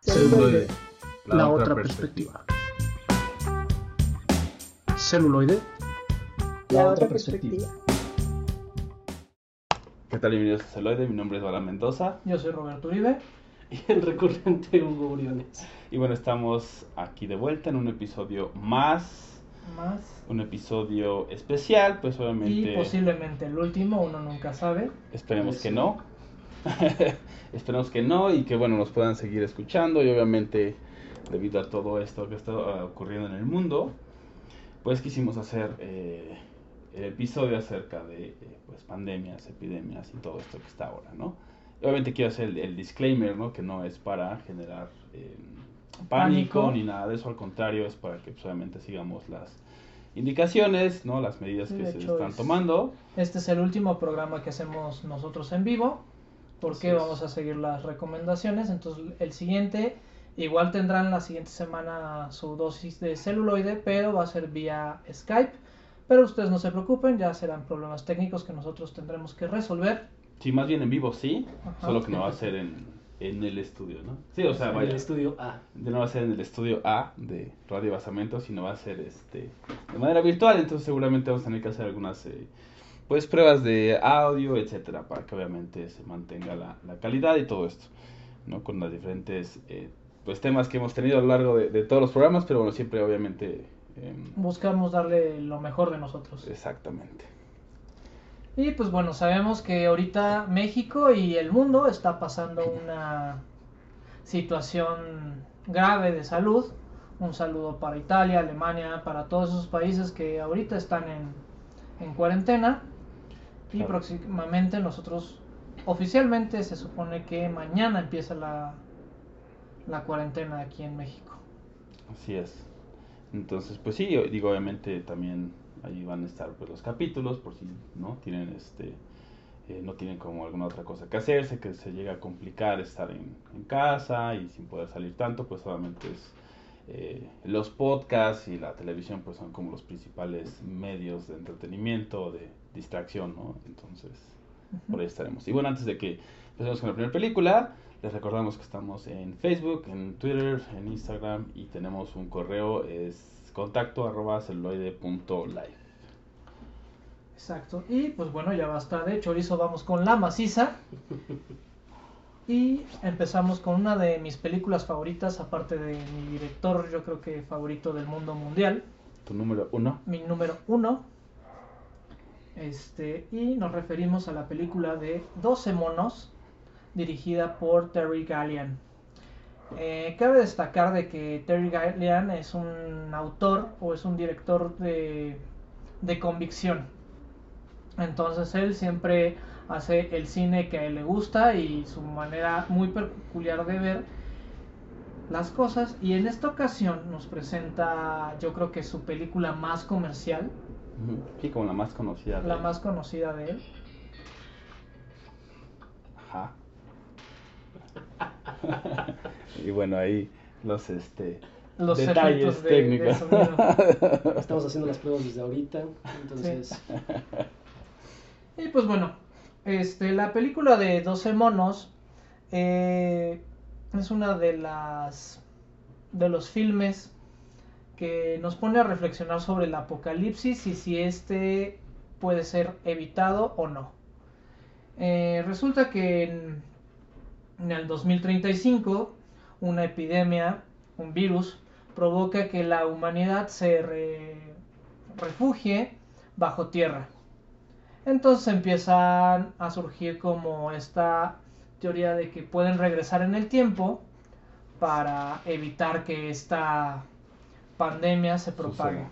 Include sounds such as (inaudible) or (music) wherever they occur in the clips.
Celuloide, la, otra perspectiva. Celuloide, la otra perspectiva. ¿Qué tal? Bienvenidos a Celuloide, mi nombre es Bala Mendoza. Yo soy Roberto Uribe. Y el recurrente Hugo Briones. Y bueno, estamos aquí de vuelta en un episodio más. Más. Un episodio especial, pues obviamente. Y posiblemente el último, uno nunca sabe. Esperemos que no. (laughs) Esperemos que no y que bueno, nos puedan seguir escuchando y obviamente debido a todo esto que está ocurriendo en el mundo, pues quisimos hacer eh, el episodio acerca de eh, pues pandemias, epidemias y todo esto que está ahora, ¿no? Y obviamente quiero hacer el, el disclaimer, ¿no? Que no es para generar eh, pánico, Pánico. ni nada de eso, al contrario, es para que pues, obviamente sigamos las indicaciones, ¿no? Las medidas que de se hecho, están es- tomando. Este es el último programa que hacemos nosotros en vivo. Porque Así es. vamos a seguir las recomendaciones. Entonces, el siguiente, igual tendrán la siguiente semana su dosis de celuloide, pero va a ser vía Skype. Pero ustedes no se preocupen, ya serán problemas técnicos que nosotros tendremos que resolver. Sí, más bien en vivo sí, Ajá. solo que no va a ser en, en el estudio, ¿no? Sí, o sea, en vaya, el estudio A. no va a ser en el estudio A de Radio Basamento, sino va a ser este de manera virtual, entonces seguramente vamos a tener que hacer algunas eh, pues pruebas de audio, etcétera, para que obviamente se mantenga la, la calidad y todo esto, ¿no? Con las diferentes eh, pues temas que hemos tenido a lo largo de, de todos los programas, pero bueno, siempre obviamente em, Buscamos darle lo mejor de nosotros. exactamente. Y pues bueno, sabemos que ahorita México y el mundo está pasando una situación grave de salud. Un saludo para Italia, Alemania, para todos esos países que ahorita están en, en cuarentena. Y Claro. próximamente nosotros, oficialmente se supone que mañana empieza la, la cuarentena aquí en México. Así es. Entonces, pues sí, digo, obviamente también ahí van a estar pues los capítulos por si no tienen este eh, no tienen como alguna otra cosa que hacerse, que se llega a complicar estar en, en casa y sin poder salir tanto, pues obviamente es eh, los podcasts y la televisión pues son como los principales medios de entretenimiento, de distracción, ¿no? Entonces, por ahí estaremos. Y bueno, antes de que empecemos con la primera película, les recordamos que estamos en Facebook, en Twitter, en Instagram y tenemos un correo, es contacto arroba celuloide.live. Exacto. Y pues bueno, ya basta de chorizo, vamos con la maciza. Y empezamos con una de mis películas favoritas, aparte de mi director, yo creo que favorito del mundo mundial, Tu número uno. mi número uno. Este, y nos referimos a la película de 12 monos, dirigida por Terry Gallian. Eh, cabe destacar de que Terry Gallian es un autor o es un director de, de convicción. Entonces él siempre hace el cine que a él le gusta y su manera muy peculiar de ver las cosas. Y en esta ocasión nos presenta, yo creo que su película más comercial. Sí, como la más conocida. de- la más conocida de él. Ajá. (laughs) y bueno, ahí los este Los detalles de, técnicos. (laughs) Estamos haciendo las pruebas desde ahorita. Entonces, Y pues bueno, este, la película de 12 monos eh, es una de las de los filmes que nos pone a reflexionar sobre el apocalipsis y si este puede ser evitado o no. Eh, resulta que en, el 2035 una epidemia, un virus, provoca que la humanidad se re- refugie bajo tierra. Entonces empiezan a surgir como esta teoría de que pueden regresar en el tiempo para evitar que esta pandemia se. Sucede.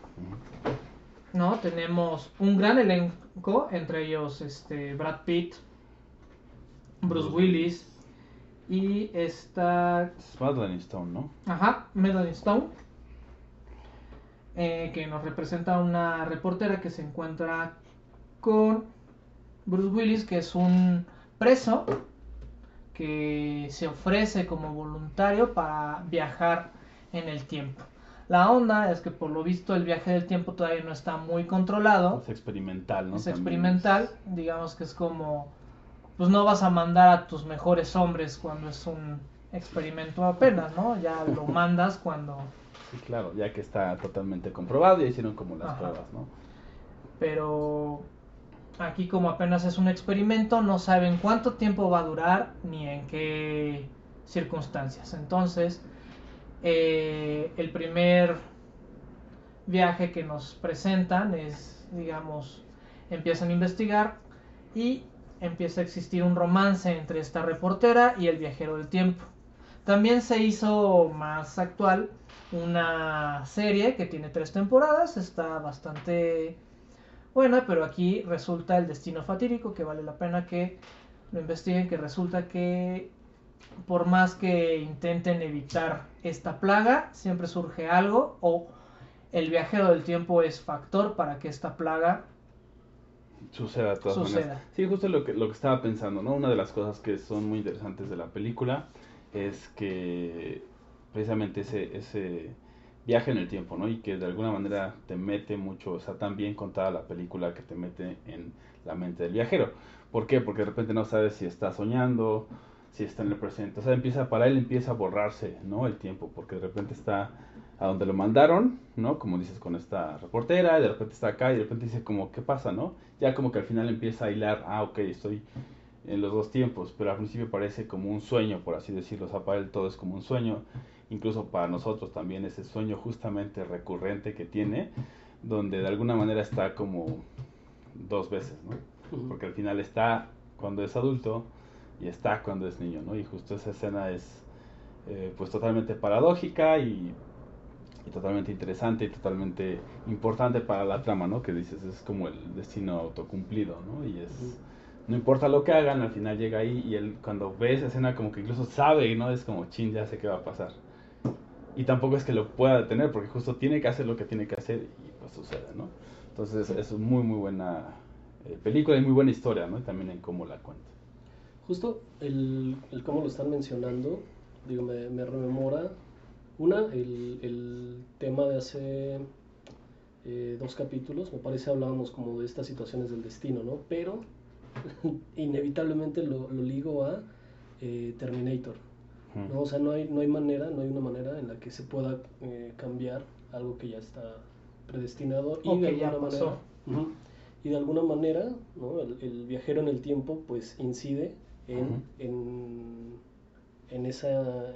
¿No? Tenemos un gran elenco, entre ellos este Brad Pitt, Bruce Willis y esta Es Madeline Stone, ¿no? Ajá, Madeline Stone. eh, que nos representa una reportera que se encuentra con Bruce Willis, que es un preso que se ofrece como voluntario para viajar en el tiempo. La onda es que por lo visto el viaje del tiempo todavía no está muy controlado. Es experimental, ¿no? es También experimental, digamos que es como, pues no vas a mandar a tus mejores hombres cuando es un experimento apenas, ¿no? Ya lo (laughs) mandas cuando... Sí, claro, ya que está totalmente comprobado y hicieron como las Ajá. pruebas, ¿no? Pero aquí como apenas es un experimento, no saben cuánto tiempo va a durar ni en qué circunstancias. Entonces, eh, el primer viaje que nos presentan es, digamos, empiezan a investigar y empieza a existir un romance entre esta reportera y el viajero del tiempo. También se hizo más actual una serie que tiene tres temporadas, está bastante buena, pero aquí resulta el destino fatídico que vale la pena que lo investiguen, que resulta que por más que intenten evitar esta plaga, siempre surge algo o el viajero del tiempo es factor para que esta plaga Suceda todas Suceda. maneras. Sí, justo lo que, lo que estaba pensando, ¿no? Una de las cosas que son muy interesantes de la película es que precisamente ese, ese viaje en el tiempo, ¿no? Y que de alguna manera te mete mucho, o sea, tan bien contada la película que te mete en la mente del viajero. ¿Por qué? Porque de repente no sabes si está soñando, si está en el presente. O sea, empieza, para él empieza a borrarse, ¿no? El tiempo, porque de repente está a donde lo mandaron, ¿no? Como dices con esta reportera, y de repente está acá y de repente dice como, ¿qué pasa, no? Ya como que al final empieza a hilar, ah, ok, estoy en los dos tiempos, pero al principio parece como un sueño, por así decirlo, o sea, para él todo es como un sueño, incluso para nosotros también ese sueño justamente recurrente que tiene, donde de alguna manera está como dos veces, ¿no? Porque al final está cuando es adulto y está cuando es niño, ¿no? Y justo esa escena es eh, pues totalmente paradójica y, y totalmente interesante y totalmente importante para la trama, ¿no? Que dices, es como el destino autocumplido, ¿no? Y es... No importa lo que hagan, al final llega ahí y él cuando ve esa escena como que incluso sabe, ¿no? Es como, chin, ya sé qué va a pasar. Y tampoco es que lo pueda detener, porque justo tiene que hacer lo que tiene que hacer y pues sucede, ¿no? Entonces es muy, muy buena eh, película y muy buena historia, ¿no? Y también en cómo la cuenta. Justo el, el cómo lo están mencionando, digo, me, me rememora, una, el, el tema de hace eh, dos capítulos, me parece hablábamos como de estas situaciones del destino, ¿no? Pero (laughs) inevitablemente lo, lo ligo a eh, Terminator, ¿no? O sea, no hay, no hay manera, no hay una manera en la que se pueda eh, cambiar algo que ya está predestinado y de que ya alguna pasó. manera y de alguna manera ¿no? el, el viajero en el tiempo pues incide en, en, en esa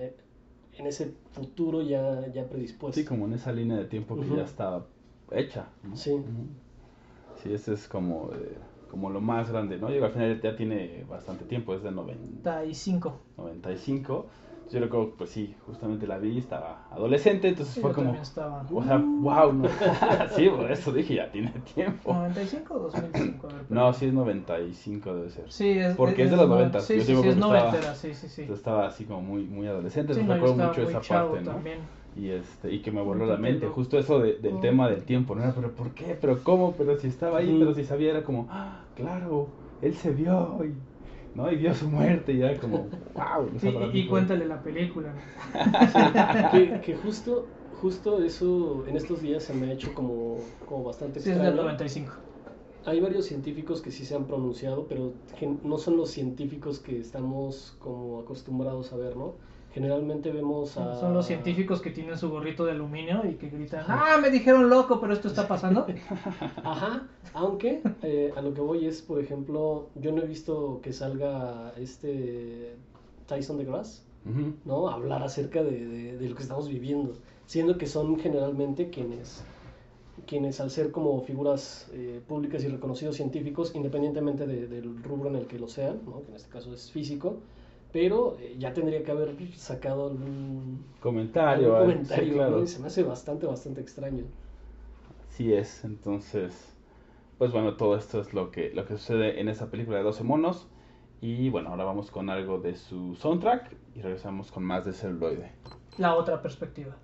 en ese futuro ya, ya predispuesto Sí, como en esa línea de tiempo que ya estaba hecha. ¿no? Sí. Sí, ese es como, eh, como lo más grande, ¿no? Y al final ya tiene bastante tiempo, es de 90, 95. 95. Yo recuerdo, pues sí, justamente la vi, estaba adolescente, entonces Sí, fue yo como, estaba. o sea, wow, no. (laughs) sí, por eso dije, ya tiene tiempo. 95 o 2005, a ver, No, sí es 95 debe ser. Sí, es, Porque es de los 90, Sí, yo sí, sí, es que estaba- noventera, sí, sí, sí. Entonces estaba así como muy, muy adolescente, Sí, no, yo recuerdo estaba mucho muy esa parte, ¿no? también. Y, este, y que me voló la mente, justo eso de- del Oh. tema del tiempo, ¿no? Era, pero ¿por qué? ¿Pero cómo? Pero si estaba ahí, pero si sabía, era como, ah, claro, él se vio y, ¿no? y vio su muerte y era como, wow. Sí, y, y cuéntale la película. (laughs) que, que justo justo eso en estos días se me ha hecho como, como bastante Sí, es del extraño 95. hay varios científicos que sí se han pronunciado, pero gen- no son los científicos que estamos como acostumbrados a ver, ¿no? Generalmente vemos a... Son los científicos que tienen su gorrito de aluminio y que gritan, ah, me dijeron loco, pero esto está pasando. (laughs) Ajá, aunque eh, a lo que voy es, por ejemplo, yo no he visto que salga este Tyson DeGrasse, Ujú. ¿no? Hablar acerca de, de- de lo que estamos viviendo, siendo que son generalmente quienes quienes al ser como figuras eh, públicas y reconocidos científicos, independientemente de- del rubro en el que lo sean, ¿no? que en este caso es físico, pero eh, ya tendría que haber sacado algún, Comentario, algún ah, comentario, sí, claro. ¿no? se me hace bastante, bastante extraño. Sí es, entonces, pues bueno, todo esto es lo que, lo que sucede en esa película de 12 monos. Y bueno, ahora vamos con algo de su soundtrack y regresamos con más de celuloide. La otra perspectiva.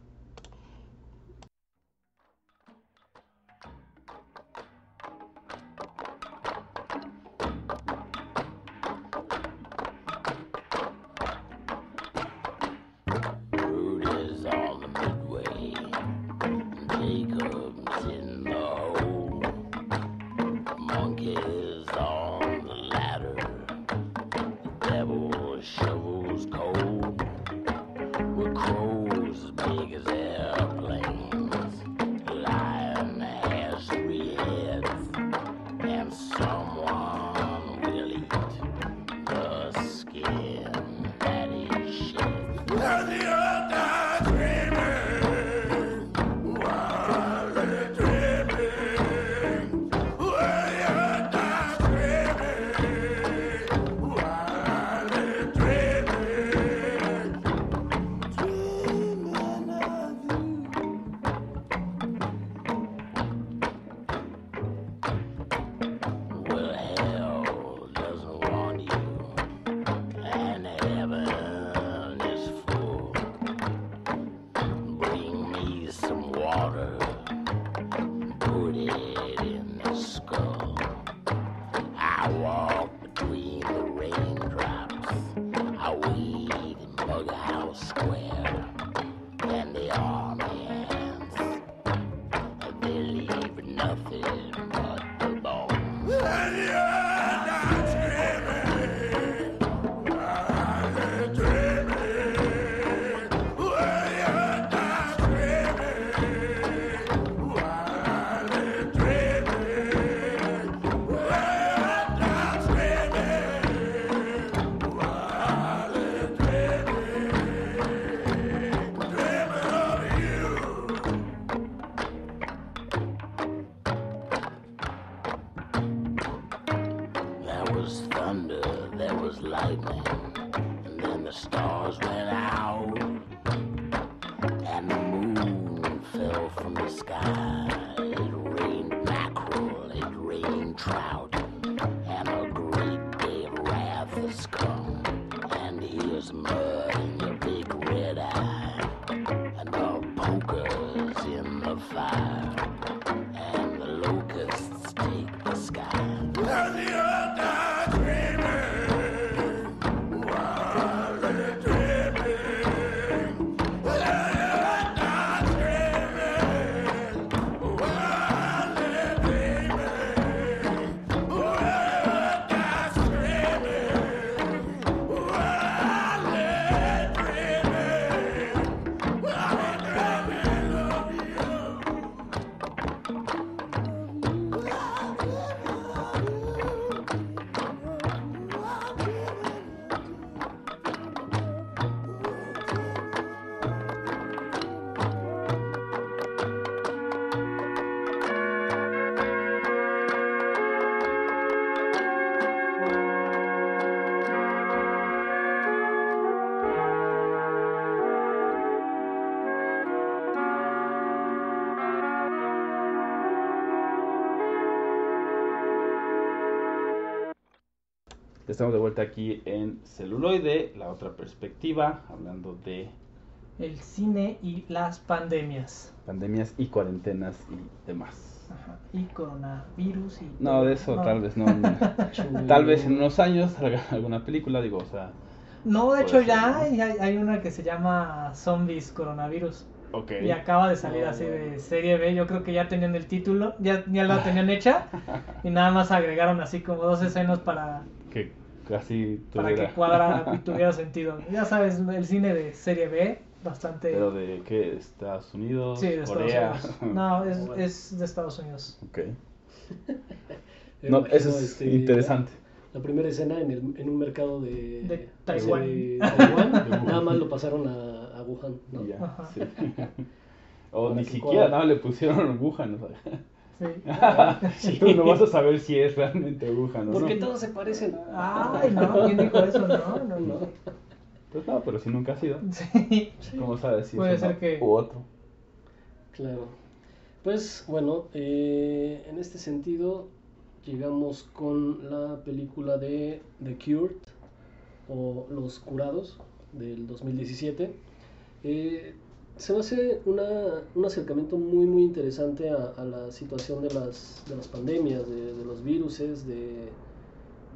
Estamos de vuelta aquí en celuloide, la otra perspectiva, hablando de El cine y las pandemias. pandemias y cuarentenas y demás. Ajá. Y coronavirus y... No, de eso tal vez no. no. (laughs) Tal vez en unos años salga (laughs) alguna película, digo, o sea, No, de hecho ser, ya ¿no? hay, hay- una que se llama Zombies Coronavirus. ok. Y acaba de salir así de serie B. Yo creo que ya tenían el título, ya, ya la tenían hecha. (laughs) Y nada más agregaron así como dos escenas para, Que casi para que cuadrara y (laughs) tuviera sentido. Ya sabes, el cine de serie B, bastante... Pero de qué? ¿Estados Unidos? sí, de Corea. Estados Unidos. (laughs) No, es, Bueno. es de Estados Unidos. ok. (laughs) No, eso es este, interesante. La, la primera escena en, el, en un mercado de, De Taiwán. de Taiwán, De nada más lo pasaron a, a Wuhan. O Para ni siquiera, nada, le pusieron Wuhan. o sea. (laughs) Sí. Tú no vas a saber si es realmente Wuhan o Porque no. todos se parecen. Ay, no, ¿quién dijo eso? No, no, no. Pues no, pero si nunca has ido, Sí. ¿cómo sabes si Puede es ser que- u otro? Claro. Pues bueno, eh, en este sentido llegamos con la película de The Cured o Los Curados del 2017. Eh, se me hace una, un acercamiento muy muy interesante a, la situación de las, de las pandemias, de, los viruses, de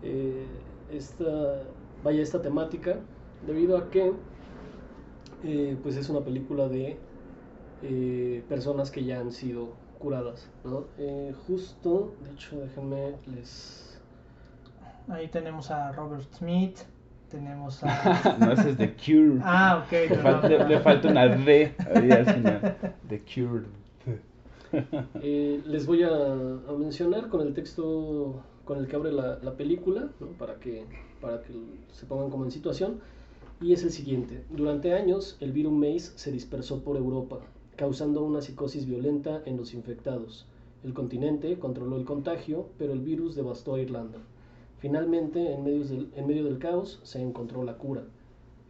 eh, esta, vaya, esta temática, debido a que eh, pues es una película de eh, personas que ya han sido curadas, ¿no? Justo, de hecho, déjenme les... Ahí tenemos a Robert Smith, tenemos a... (laughs) no, ese es The Cure. Ah, ok. le, perdón, falta, le perdón. falta una D ahí al final. (laughs) The Cure. eh, les voy a, a mencionar con el texto con el que abre la, la película, ¿no? para, que, para que se pongan como en situación, y es el siguiente. Durante años, el virus MEIS se dispersó por Europa, causando una psicosis violenta en los infectados. El continente controló el contagio, pero el virus devastó a Irlanda. Finalmente, en medio del, caos, se encontró la cura.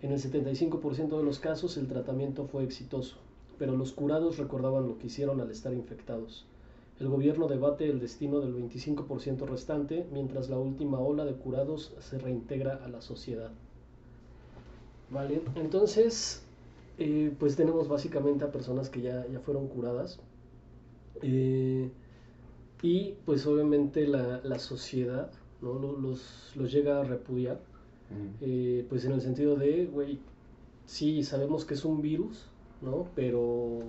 En el 75% de los casos el tratamiento fue exitoso, pero los curados recordaban lo que hicieron al estar infectados. El gobierno debate el destino del 25% restante, mientras la última ola de curados se reintegra a la sociedad. Vale, entonces, eh, pues tenemos básicamente a personas que ya, ya fueron curadas. eh, y pues obviamente la, la sociedad ¿no? Lo- los, los llega a repudiar. Eh, pues en el sentido de, güey, sí, sabemos que es un virus, ¿no? Pero,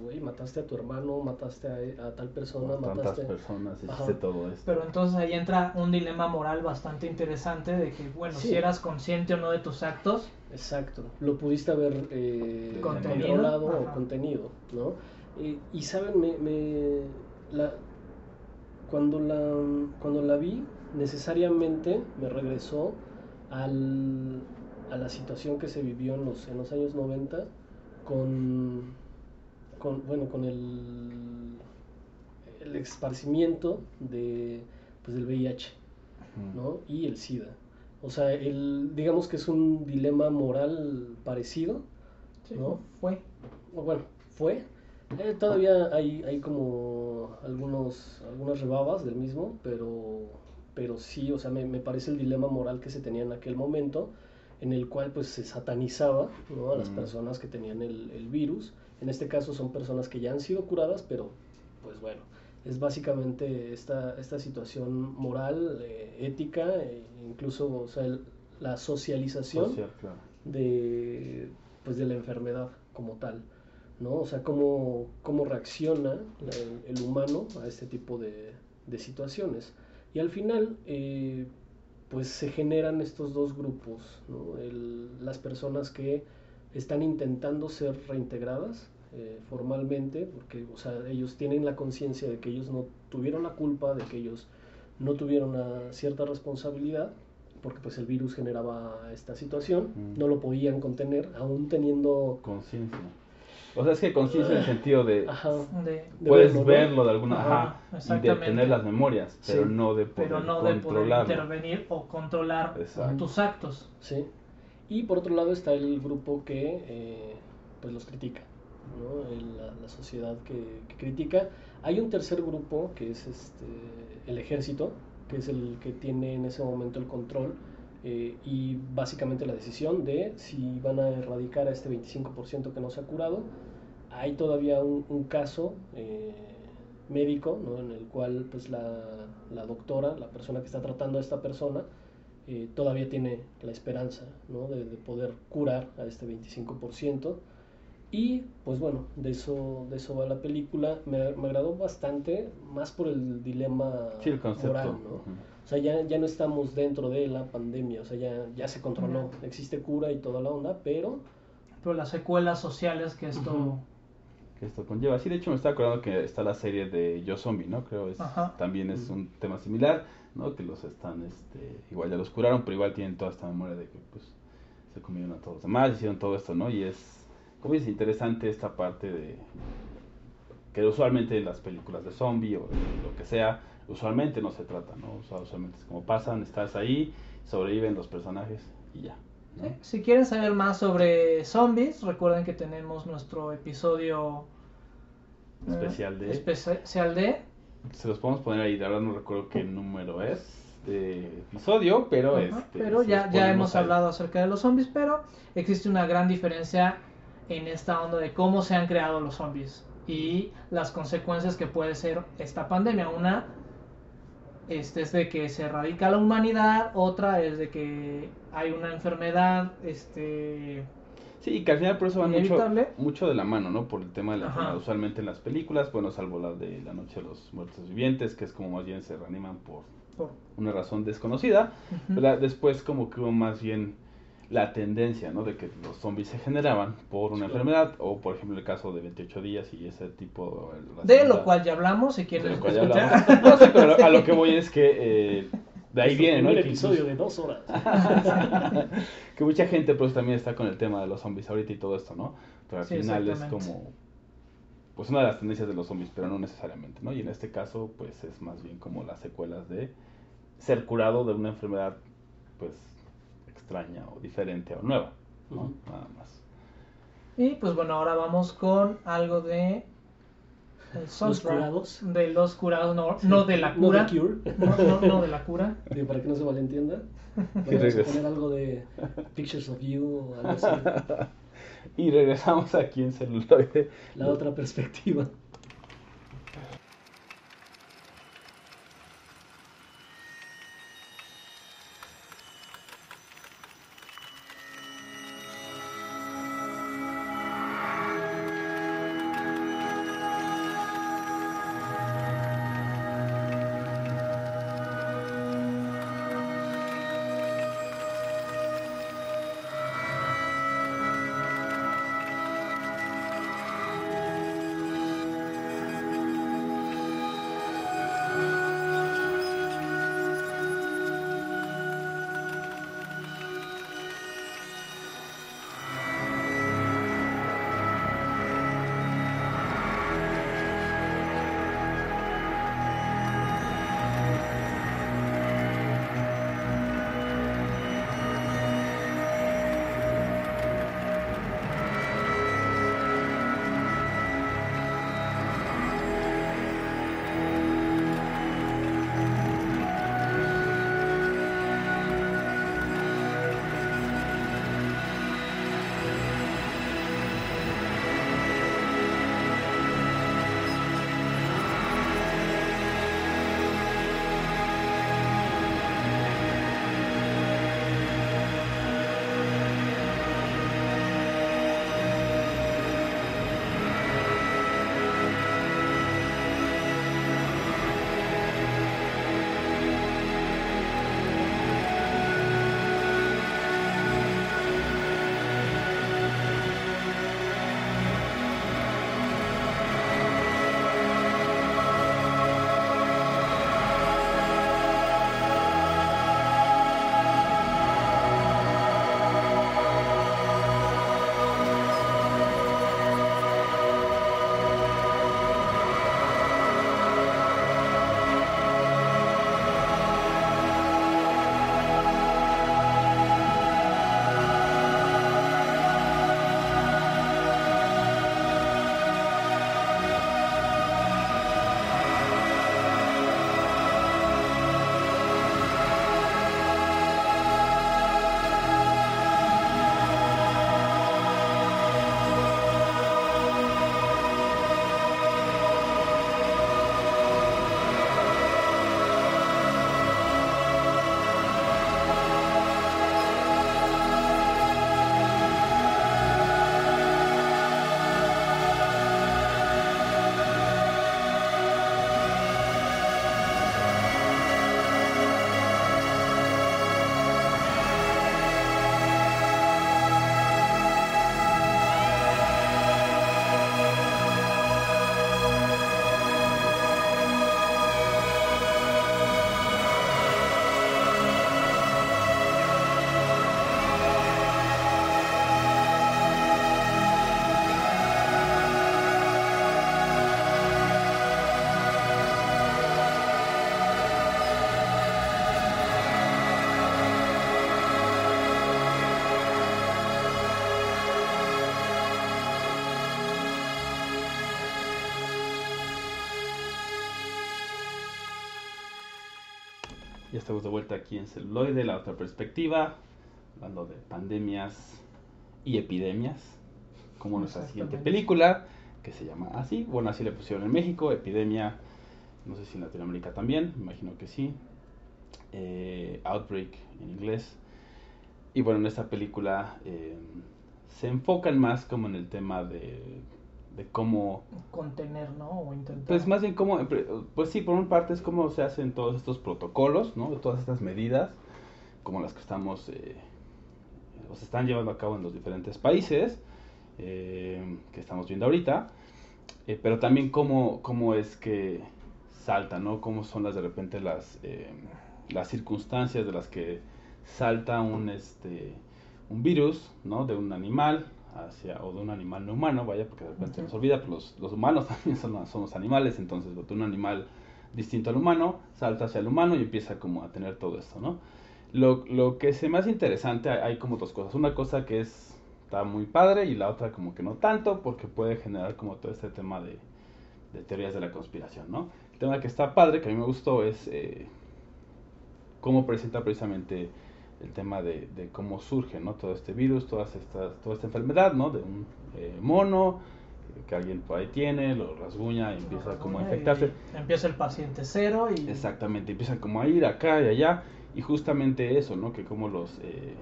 güey, mataste a tu hermano, mataste a, a tal persona, Tantas mataste... personas Ajá. hiciste todo esto. Pero entonces ahí entra un dilema moral bastante interesante de que, bueno, Sí. si eras consciente o no de tus actos, Exacto, lo pudiste haber eh, Contenido, controlado o contenido, ¿no? Eh, y saben, me, me- la, cuando, la, cuando la vi, necesariamente me regresó al, a la situación que se vivió en los, en los años 90 con, con, bueno, con el, el esparcimiento de, pues, del VIH. ¿no? y el SIDA. O sea, el, digamos que es un dilema moral parecido, Sí, ¿no? Fue. bueno, fue. Eh, todavía hay, hay como algunos, algunas rebabas del mismo, pero, pero sí, o sea, me, me parece el dilema moral que se tenía en aquel momento, en el cual pues se satanizaba ¿no? a las Mm. personas que tenían el, el virus. En este caso son personas que ya han sido curadas, pero pues bueno, es básicamente esta, esta situación moral, eh, ética, e incluso o sea, el- la socialización Social, claro. de, pues, de la enfermedad como tal, ¿no? O sea, cómo, cómo reacciona la- el, humano a este tipo de, de situaciones. Y al final, eh, pues se generan estos dos grupos, ¿no? El- las personas que están intentando ser reintegradas eh, formalmente, porque, o sea, ellos tienen la conciencia de que ellos no tuvieron la culpa, de que ellos no tuvieron una cierta responsabilidad, porque pues el virus generaba esta situación, Mm. no lo podían contener, aún teniendo... Conciencia. O sea, es que conciencia en el sentido de Ajá, De, de puedes verlo, de alguna Ajá, ajá, y de tener las memorias, pero Sí. no de poder pero no de poder controlarlo. intervenir o controlar Exacto. tus actos. Sí. Y por otro lado está el grupo que eh, pues los critica, ¿no? El- la, la sociedad que, que critica. Hay un tercer grupo que es este, el ejército, que es el que tiene en ese momento el control eh, y básicamente la decisión de si van a erradicar a este 25% que no se ha curado. Hay todavía un, un caso eh, médico ¿no? en el cual pues la, la doctora, la persona que está tratando a esta persona, eh, todavía tiene la esperanza ¿no? de, de poder curar a este 25%. Y pues bueno, de eso, de eso va la película. Me, me agradó bastante, más por el dilema Sí, el concepto. moral. ¿no? Ujú. O sea, ya, ya no estamos dentro de la pandemia, o sea, ya, ya se controló, existe cura y toda la onda, pero Pero las secuelas sociales que esto... Ujú. Que esto conlleva. Sí, de hecho me estaba acordando que está la serie de Yo Zombie, ¿no? Creo es Ajá. también es un tema similar, ¿no? Que los están, este, igual ya los curaron, pero igual tienen toda esta memoria de que, pues, se comieron a todos los demás, hicieron todo esto, ¿no? Y es, como dice, interesante esta parte de que usualmente en las películas de zombie o de lo que sea, usualmente no se trata, ¿no? O sea, usualmente es como pasan, estás ahí, sobreviven los personajes y ya. Si quieren saber más sobre zombies, recuerden que tenemos nuestro episodio eh, Especial de- especial de Se los podemos poner ahí, verdad no recuerdo qué número es de episodio, pero Ajá, este, pero ya, ya hemos ahí. hablado acerca de los zombies, pero existe una gran diferencia en esta onda de cómo se han creado los zombies y las consecuencias que puede ser esta pandemia. Una este, es de que se erradica la humanidad, otra es de que hay una enfermedad este, Sí, y que al final por eso va mucho, mucho de la mano, ¿no? Por el tema de la Ajá. enfermedad. Usualmente en las películas, bueno, salvo la de La Noche de los Muertos Vivientes, que es como más bien se reaniman por por- una razón desconocida. Después como que hubo más bien la tendencia, ¿no? De que los zombies se generaban por una Sí. enfermedad, o por ejemplo el caso de 28 días y ese tipo... de lo cual ya hablamos, si de quieren lo cual ya hablamos. No, sí, pero a lo que voy es que eh, de ahí viene, ¿no? Que episodio incluso- de dos horas. (laughs) que mucha gente pues también está con el tema de los zombies ahorita y todo esto, ¿no? Pero al Sí, final es como pues una de las tendencias de los zombies, pero no necesariamente, ¿no? Y en este caso pues es más bien como las secuelas de ser curado de una enfermedad pues extraña o diferente o nueva, ¿no? Ujú. Nada más. Y pues bueno, ahora vamos con algo de el Los curados. de los curados, no, no de la cura. No de Cure. (laughs) No, no, no de la cura. Digo, para que no se malentienda. (laughs) Y Vamos a poner algo de Pictures of You o algo así. (laughs) Y regresamos aquí en celuloide. La otra perspectiva. Estamos de vuelta aquí en Celuloide, la otra perspectiva, hablando de pandemias y epidemias, como nuestra siguiente película, que se llama así, bueno, así le pusieron en México, Epidemia, no sé si en Latinoamérica también, me imagino que sí, eh, Outbreak en inglés. Y bueno, en esta película eh, se enfocan más como en el tema de, de cómo Contener, ¿no? O intentar. pues más bien como, pues sí, por una parte es como se hacen todos estos protocolos, ¿no? Todas estas medidas, como las que estamos, eh, o se están llevando a cabo en los diferentes países eh, que estamos viendo ahorita, eh, pero también cómo, cómo es que salta, ¿no? Cómo son las de repente las, eh, las circunstancias de las que salta un, este, un virus, ¿no? De un animal hacia, o de un animal no humano, vaya, porque de repente nos olvida, pero los, los humanos (laughs) también son, somos animales, entonces de un animal distinto al humano, salta hacia el humano y empieza como a tener todo esto, ¿no? Lo, lo que es más interesante, hay, hay como dos cosas. Una cosa que es, está muy padre y la otra como que no tanto, porque puede generar como todo este tema de, de teorías de la conspiración, ¿no? El tema que está padre, que a mí me gustó, es eh, cómo presenta precisamente el tema de, de cómo surge, ¿no? Todo este virus, todas estas, toda esta enfermedad, ¿no? De un eh, mono que alguien por ahí tiene, lo rasguña y empieza como a infectarse. Empieza el paciente cero y. Exactamente, empiezan como a ir acá y allá, y justamente eso, ¿no? Que como los, eh,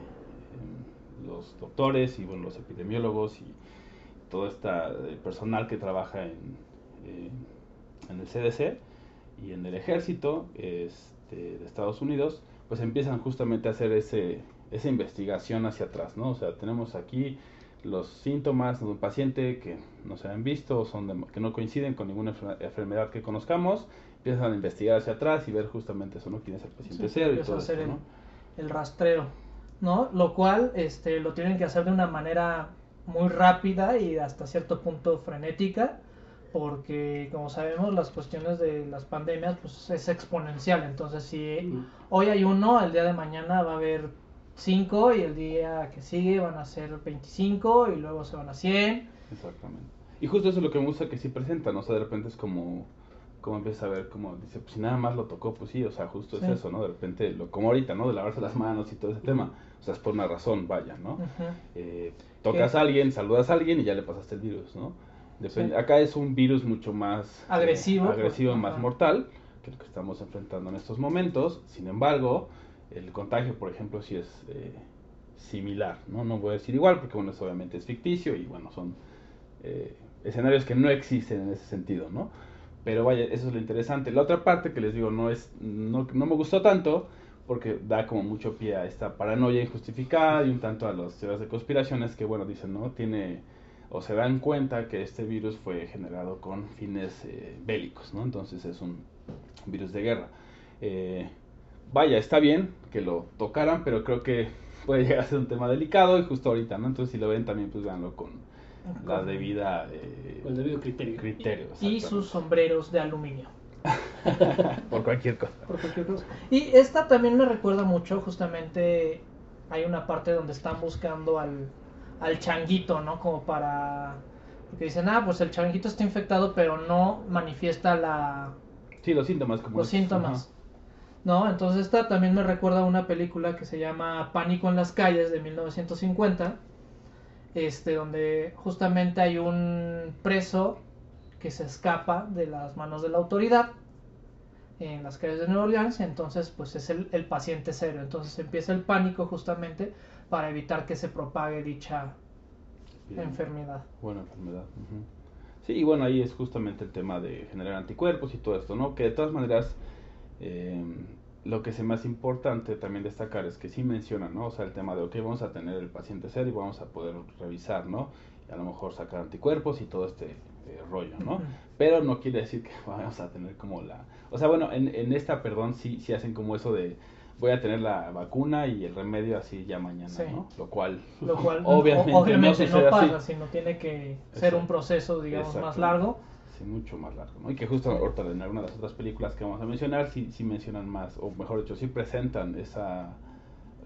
los doctores y bueno, los epidemiólogos y todo este personal que trabaja en, eh, en el CDC y en el ejército este, de Estados Unidos, pues empiezan justamente a hacer ese, esa investigación hacia atrás, ¿no? O sea, tenemos aquí los síntomas de un paciente que no se han visto, o son de- que no coinciden con ninguna enfer- enfermedad que conozcamos, empiezan a investigar hacia atrás y ver justamente eso, ¿no? ¿Quién es el paciente Sí, cero y todo a hacer esto, el, el rastreo, ¿no? Lo cual este, lo tienen que hacer de una manera muy rápida y hasta cierto punto frenética, porque como sabemos las cuestiones de las pandemias pues es exponencial, entonces si hoy hay uno, el día de mañana va a haber 5 y el día que sigue van a ser 25 y luego se van a 100. Exactamente. Y justo eso es lo que me gusta que sí presentan, o sea, de repente es como, como empieza a ver, como dice, pues si nada más lo tocó, pues sí, o sea, justo Sí. es eso, ¿no? De repente, lo, como ahorita, ¿no? De lavarse las manos y todo ese tema, o sea, es por una razón, vaya, ¿no? Eh, tocas a alguien, saludas a alguien y ya le pasaste el virus, ¿no? Depende- Sí. Acá es un virus mucho más eh, Agresivo, agresivo, pues, más ajá. mortal que lo que estamos enfrentando en estos momentos. Sin embargo, el contagio, por ejemplo, sí es eh, similar, ¿no? No voy a decir igual porque, bueno, eso obviamente es ficticio y, bueno, son eh, escenarios que no existen en ese sentido, ¿no? Pero vaya, eso es lo interesante. La otra parte que les digo no es, no, no me gustó tanto porque da como mucho pie a esta paranoia injustificada y un tanto a las teorías de conspiraciones que, bueno, dicen, ¿no? Tiene o se dan cuenta que este virus fue generado con fines eh, bélicos, ¿no? Entonces es un virus de guerra. Eh, vaya, está bien que lo tocaran, pero creo que puede llegar a ser un tema delicado y justo ahorita, ¿no? Entonces si lo ven también, pues véanlo con la debida eh, Con el debido criterio. criterio. Y exactamente. sus sombreros de aluminio. (laughs) Por cualquier cosa. por cualquier cosa. Y esta también me recuerda mucho, justamente hay una parte donde están buscando al, al changuito, ¿no? Como para... Porque dicen, ah, pues el changuito está infectado, pero no manifiesta la, Sí, los síntomas como los es- síntomas. ¿No? Entonces esta también me recuerda a una película que se llama Pánico en las calles de 1950, este, donde justamente hay un preso que se escapa de las manos de la autoridad en las calles de Nueva Orleans, entonces pues es el, el paciente cero, entonces empieza el pánico justamente para evitar que se propague dicha Bien. enfermedad. Buena enfermedad. Sí, y bueno, ahí es justamente el tema de generar anticuerpos y todo esto, ¿no? Que de todas maneras, eh, lo que es más importante también destacar es que sí mencionan, ¿no? O sea, el tema de, ok, vamos a tener el paciente cero y vamos a poder revisar, ¿no? Y a lo mejor sacar anticuerpos y todo este eh, rollo, ¿no? Pero no quiere decir que (laughs) vamos a tener como la... O sea, bueno, en, en esta, perdón, sí, sí hacen como eso de voy a tener la vacuna y el remedio así ya mañana, Sí. ¿no? Lo cual, Lo cual (laughs) obviamente, o- obviamente no no, así. pasa, sino tiene que ser un proceso, digamos, más largo. Sí, mucho más largo, ¿no? Y que justo ahorita en alguna de las otras películas que vamos a mencionar, sí, sí mencionan más, o mejor dicho, sí presentan esa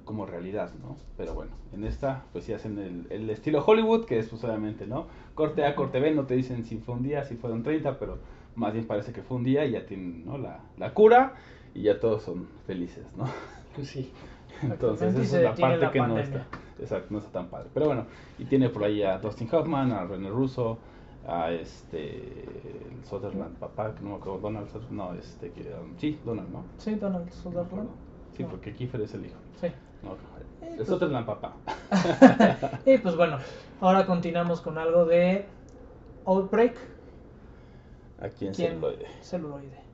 como realidad, ¿no? Pero bueno, en esta, pues sí hacen el, el estilo Hollywood, que es pues obviamente, ¿no? Corte A, corte B, no te dicen si fue un día, si fueron 30, pero más bien parece que fue un día y ya tienen, ¿no? La, la cura y ya todos son felices, ¿no? Pues sí. Entonces esa es la parte la que no está, exacto, no está tan padre. Pero bueno, y tiene por ahí a Dustin Hoffman, a René Russo, a este el Sutherland, papá, que no me acuerdo, Donald, Sutherland, no, este, que, um, sí, Donald, ¿no? Sí, Donald Sutherland. Sí, No. porque Kiefer es el hijo. Sí. No, Eh, el pues- Sutherland, papá. (laughs) y pues bueno, ahora continuamos con algo de Outbreak, Aquí en celuloide.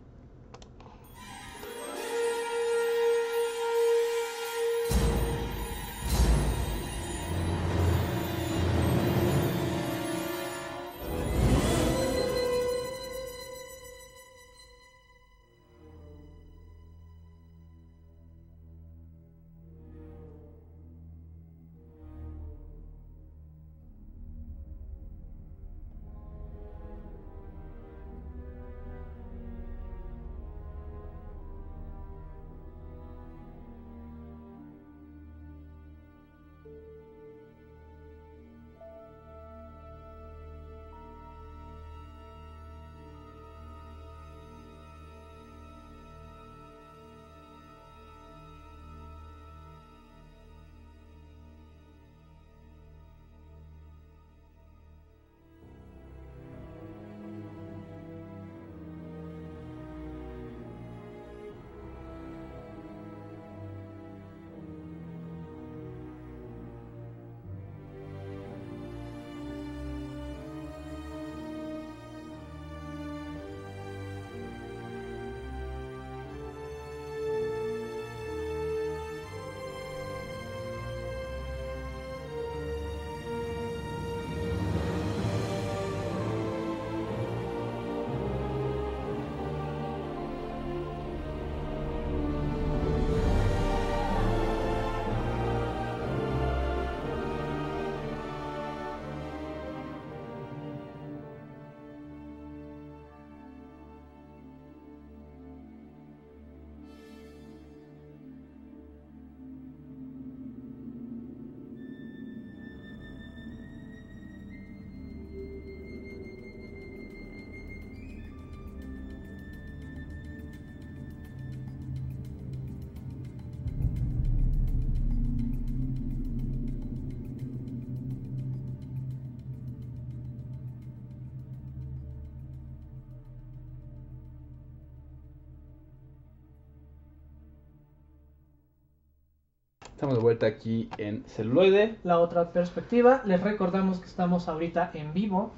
Estamos de vuelta aquí en celuloide La otra perspectiva, les recordamos que estamos ahorita en vivo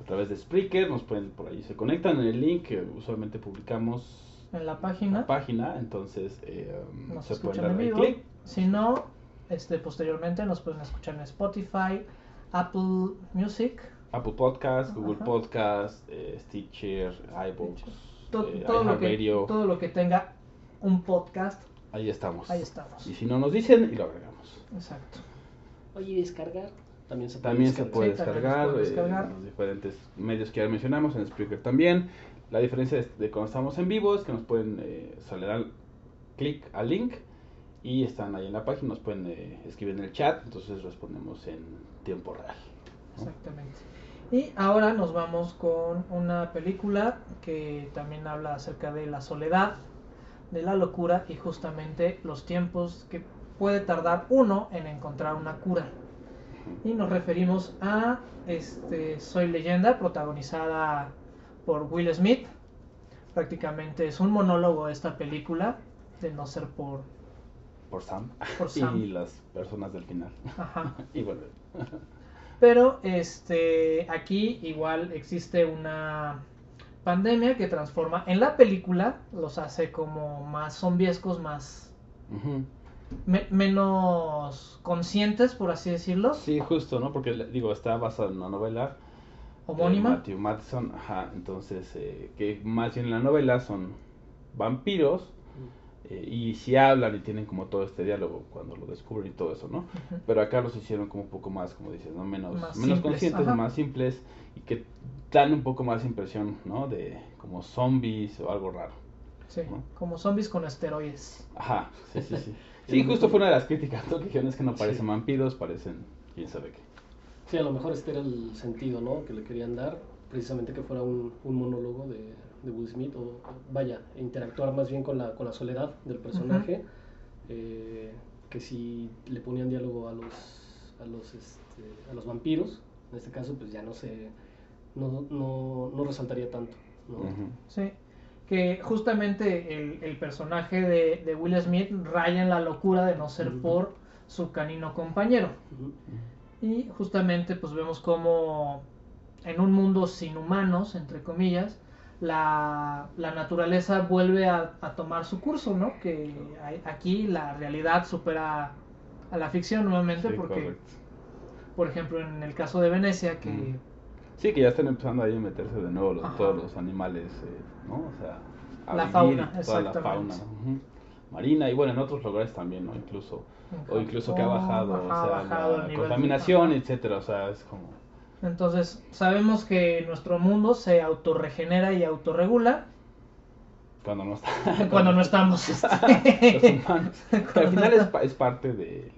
a través de Spreaker. Nos pueden por ahí se conectan en el link que usualmente publicamos en la en página. la página. Entonces eh, um, nos se pueden escuchan en dar vivo. clic. Si no, este, posteriormente nos pueden escuchar en Spotify, Apple Music, Apple Podcast, Google Ajá. Podcast, eh, Stitcher, iBooks, to- eh, todo, lo que, todo lo que tenga un podcast, Ahí estamos. ahí estamos. Y si no nos dicen y lo agregamos. Exacto. Oye, descargar. También se puede También se descargar. Sí, se puede eh, descargar. en los diferentes medios que ya mencionamos, en Spreaker también. La diferencia es de cuando estamos en vivo es que nos pueden, eh, o sea, le dan clic al link y están ahí en la página, nos pueden eh, escribir en el chat, entonces respondemos en tiempo real. ¿no? Exactamente. Y ahora nos vamos con una película que también habla acerca de la soledad, de la locura y justamente los tiempos que puede tardar uno en encontrar una cura. Y nos referimos a este Soy leyenda, protagonizada por Will Smith. Prácticamente es un monólogo esta película, de no ser por, Por Sam. por (laughs) Sam. Y las personas del final. Ajá. (laughs) y bueno, Pero este aquí igual existe una pandemia que transforma en la película, los hace como más zombiescos, más ujú. me- menos conscientes, por así decirlo, sí, justo, ¿no? Porque digo, está basado en una novela. homónima. Matthew Matson, ajá, entonces, eh, que más bien en la novela son vampiros. Eh, y si hablan y tienen como todo este diálogo cuando lo descubren y todo eso, ¿no? Ujú. Pero acá los hicieron como un poco más, como dices, ¿no? Menos, Más menos simples, conscientes, ajá. más simples y que dan un poco más impresión, ¿no? De como zombies o algo raro. Sí, ¿no? como zombies con esteroides. Ajá, sí, sí, sí. (laughs) Sí, justo fue una de las críticas, ¿no? Que dijeron es que no parecen vampiros, parecen quién sabe qué. Sí, a lo mejor este era el sentido, ¿no? Que le querían dar, precisamente que fuera un, un monólogo de, de Will Smith, o vaya, interactuar más bien con la, con la soledad del personaje, eh, que si le ponían diálogo a los, a los, este, a los vampiros, en este caso pues ya no se, no, no, no resaltaría tanto. Sí. Que justamente el, el personaje de, de Will Smith raya en la locura de no ser por su canino compañero. Y justamente pues vemos como en un mundo sin humanos, entre comillas, la, la naturaleza vuelve a, a tomar su curso, ¿no? Que aquí la realidad supera a la ficción nuevamente Sí, porque, correcto. por ejemplo, en el caso de Venecia, que... Mm. Sí, que ya están empezando ahí a meterse de nuevo los- todos los animales, eh, ¿no? O sea, a La fauna, toda la fauna marina y bueno, en otros lugares también, ¿no? Incluso, o incluso que ha bajado, ajá, o sea, bajado la contaminación, etcétera, o sea, es como... Entonces, sabemos que nuestro mundo se autorregenera y autorregula Cuando no está... (laughs) cuando no estamos. los este, humanos. (laughs) Que al final es, es parte de,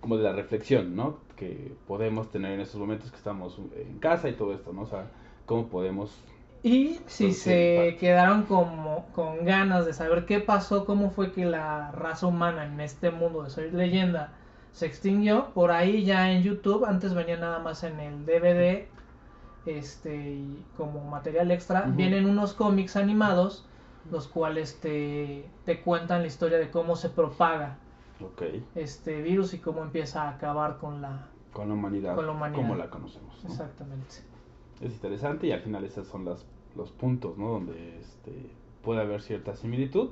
como de la reflexión, ¿no? Que podemos tener en estos momentos que estamos en casa y todo esto, ¿no? O sea, cómo podemos... Y si se quedaron como con ganas de saber qué pasó, cómo fue que la raza humana en este mundo de Soy Leyenda se extinguió, por ahí ya en YouTube, antes venía nada más en el DVD, este, y como material extra, vienen unos cómics animados, los cuales te, te cuentan la historia de cómo se propaga este virus y cómo empieza a acabar con la... Con la humanidad, Con la humanidad. como la conocemos. ¿no? Exactamente. Es interesante y al final esos son las, los puntos, ¿no? Donde este, puede haber cierta similitud.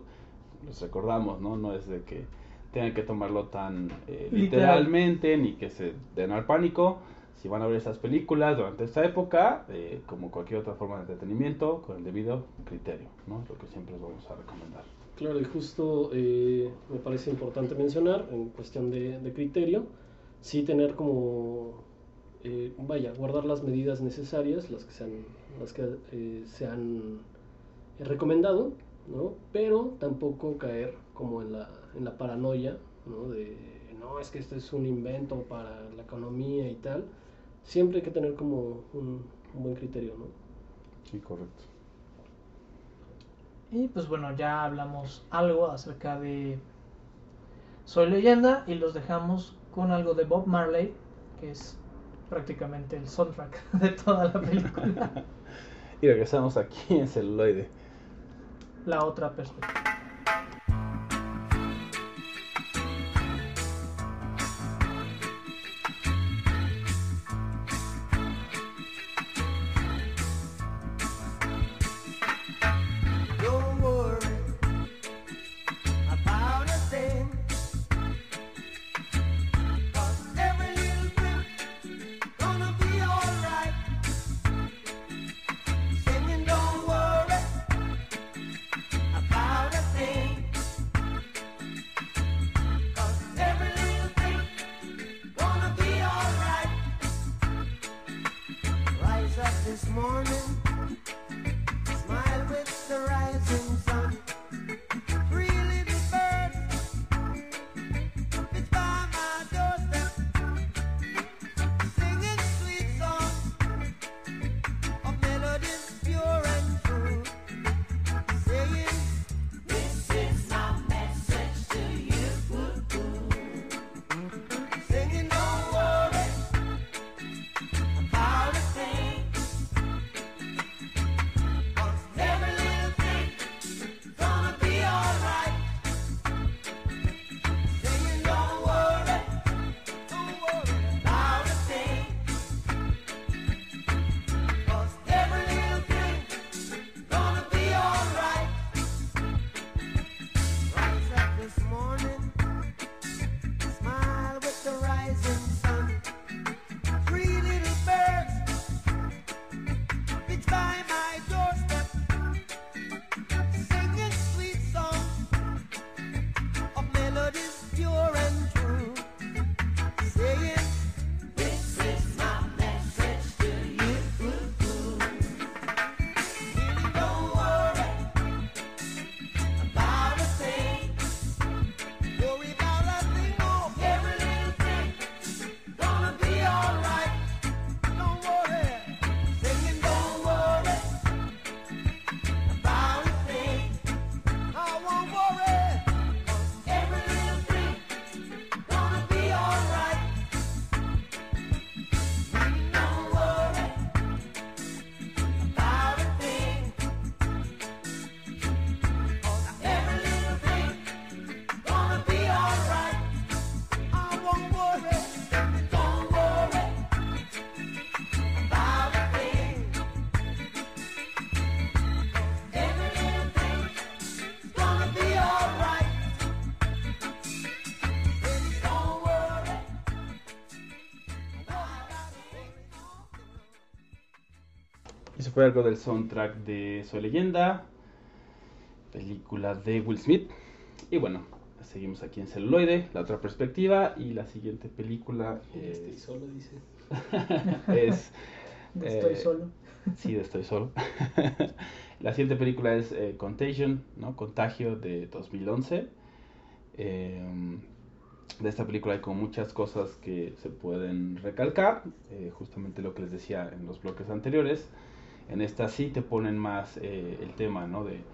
Les recordamos, ¿no? No es de que tengan que tomarlo tan eh, Literal. literalmente ni que se den al pánico. Si van a ver estas películas durante esta época, eh, como cualquier otra forma de entretenimiento, con el debido criterio, ¿no? Lo que siempre les vamos a recomendar. Claro, y justo eh, me parece importante mencionar, en cuestión de, de criterio, sí tener como, eh, vaya, guardar las medidas necesarias, las que se han, las que, eh, se han eh, recomendado, ¿no? Pero tampoco caer como en la, en la paranoia, ¿no? De, no, es que esto es un invento para la economía y tal. Siempre hay que tener como un, un buen criterio, ¿no? Sí, correcto. Y pues bueno, ya hablamos algo acerca de Soy leyenda y los dejamos con algo de Bob Marley, que es prácticamente el soundtrack (laughs) de toda la película. (laughs) Y regresamos aquí en celuloide. la otra perspectiva. Eso fue algo del soundtrack de Soy Leyenda, película de Will Smith. Y bueno, seguimos aquí en celuloide, la otra perspectiva. Y la siguiente película Estoy es. solo, dice. (laughs) es (laughs) Estoy eh, solo. Sí, de estoy solo. (laughs) la siguiente película es eh, Contagion, ¿no? Contagio de 2011. Eh, de esta película hay como muchas cosas que se pueden recalcar, eh, justamente lo que les decía en los bloques anteriores. En esta sí te ponen más eh, el tema, ¿no? De,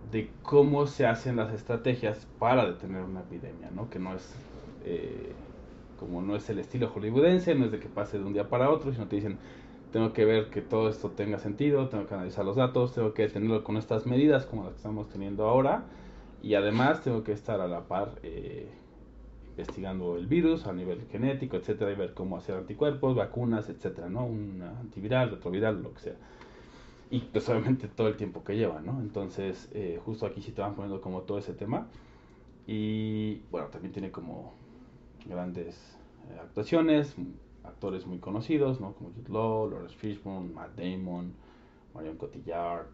de cómo se hacen las estrategias para detener una epidemia, ¿no? Que no es eh, como no es el estilo hollywoodense, no es de que pase de un día para otro, sino te dicen, tengo que ver que todo esto tenga sentido, tengo que analizar los datos, tengo que tenerlo con estas medidas como las que estamos teniendo ahora, y además tengo que estar a la par eh, investigando el virus a nivel genético, etcétera, y ver cómo hacer anticuerpos, vacunas, etcétera, ¿no? Un antiviral, retroviral, lo que sea. Y pues obviamente todo el tiempo que lleva, ¿no? Entonces, eh, justo aquí sí te van poniendo como todo ese tema. Y bueno, también tiene como grandes eh, actuaciones, actores muy conocidos, ¿no? Como Jude Law, Lawrence Fishburne, Matt Damon, Marion Cotillard,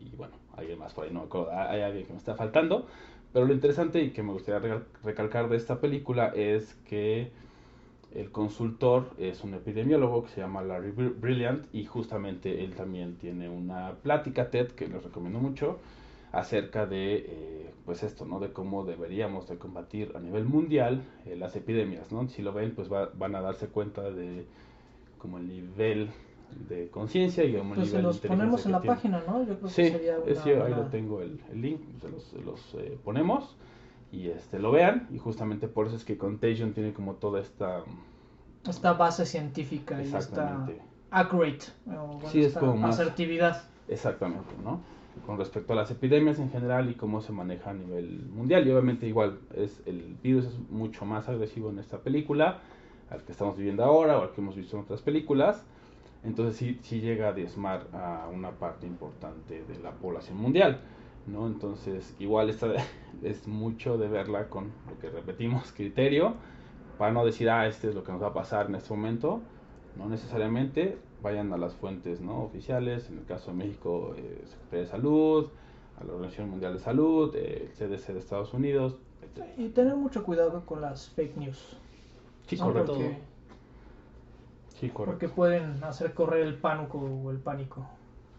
y bueno, alguien más por ahí, no me acuerdo, hay alguien que me está faltando, pero lo interesante y que me gustaría recal- recalcar de esta película es que el consultor es un epidemiólogo que se llama Larry Br- Brilliant y justamente él también tiene una plática TED que les recomiendo mucho acerca de eh, pues esto, ¿no? De cómo deberíamos de combatir a nivel mundial eh, las epidemias, ¿no? Si lo ven, pues va- van a darse cuenta de como el nivel de conciencia y como el Pues se nivel de los ponemos en la tiene. página, ¿no? Yo creo Sí, que sería una yo, ahí buena- lo tengo el, el link, se los, se los, eh, ponemos y este lo vean y justamente por eso es que Contagion tiene como toda esta esta base científica y esta accurate, o bueno, Sí, es esta como más- asertividad. exactamente, ¿no? Con respecto a las epidemias en general y cómo se maneja a nivel mundial y obviamente igual es el virus es mucho más agresivo en esta película al que estamos viviendo ahora o al que hemos visto en otras películas. Entonces sí, sí llega a diezmar a una parte importante de la población mundial, ¿no? Entonces igual esta (laughs) es mucho de verla con lo que repetimos, criterio, para no decir, ah, este es lo que nos va a pasar en este momento, no necesariamente, vayan a las fuentes ¿no? oficiales, en el caso de México, eh, Secretaría de Salud, a la Organización Mundial de Salud, eh, el CDC de Estados Unidos, etc. Y tener mucho cuidado con las fake news. Sí, ¿no? correcto. Porque, Sí, correcto. porque pueden hacer correr el pánico o el pánico.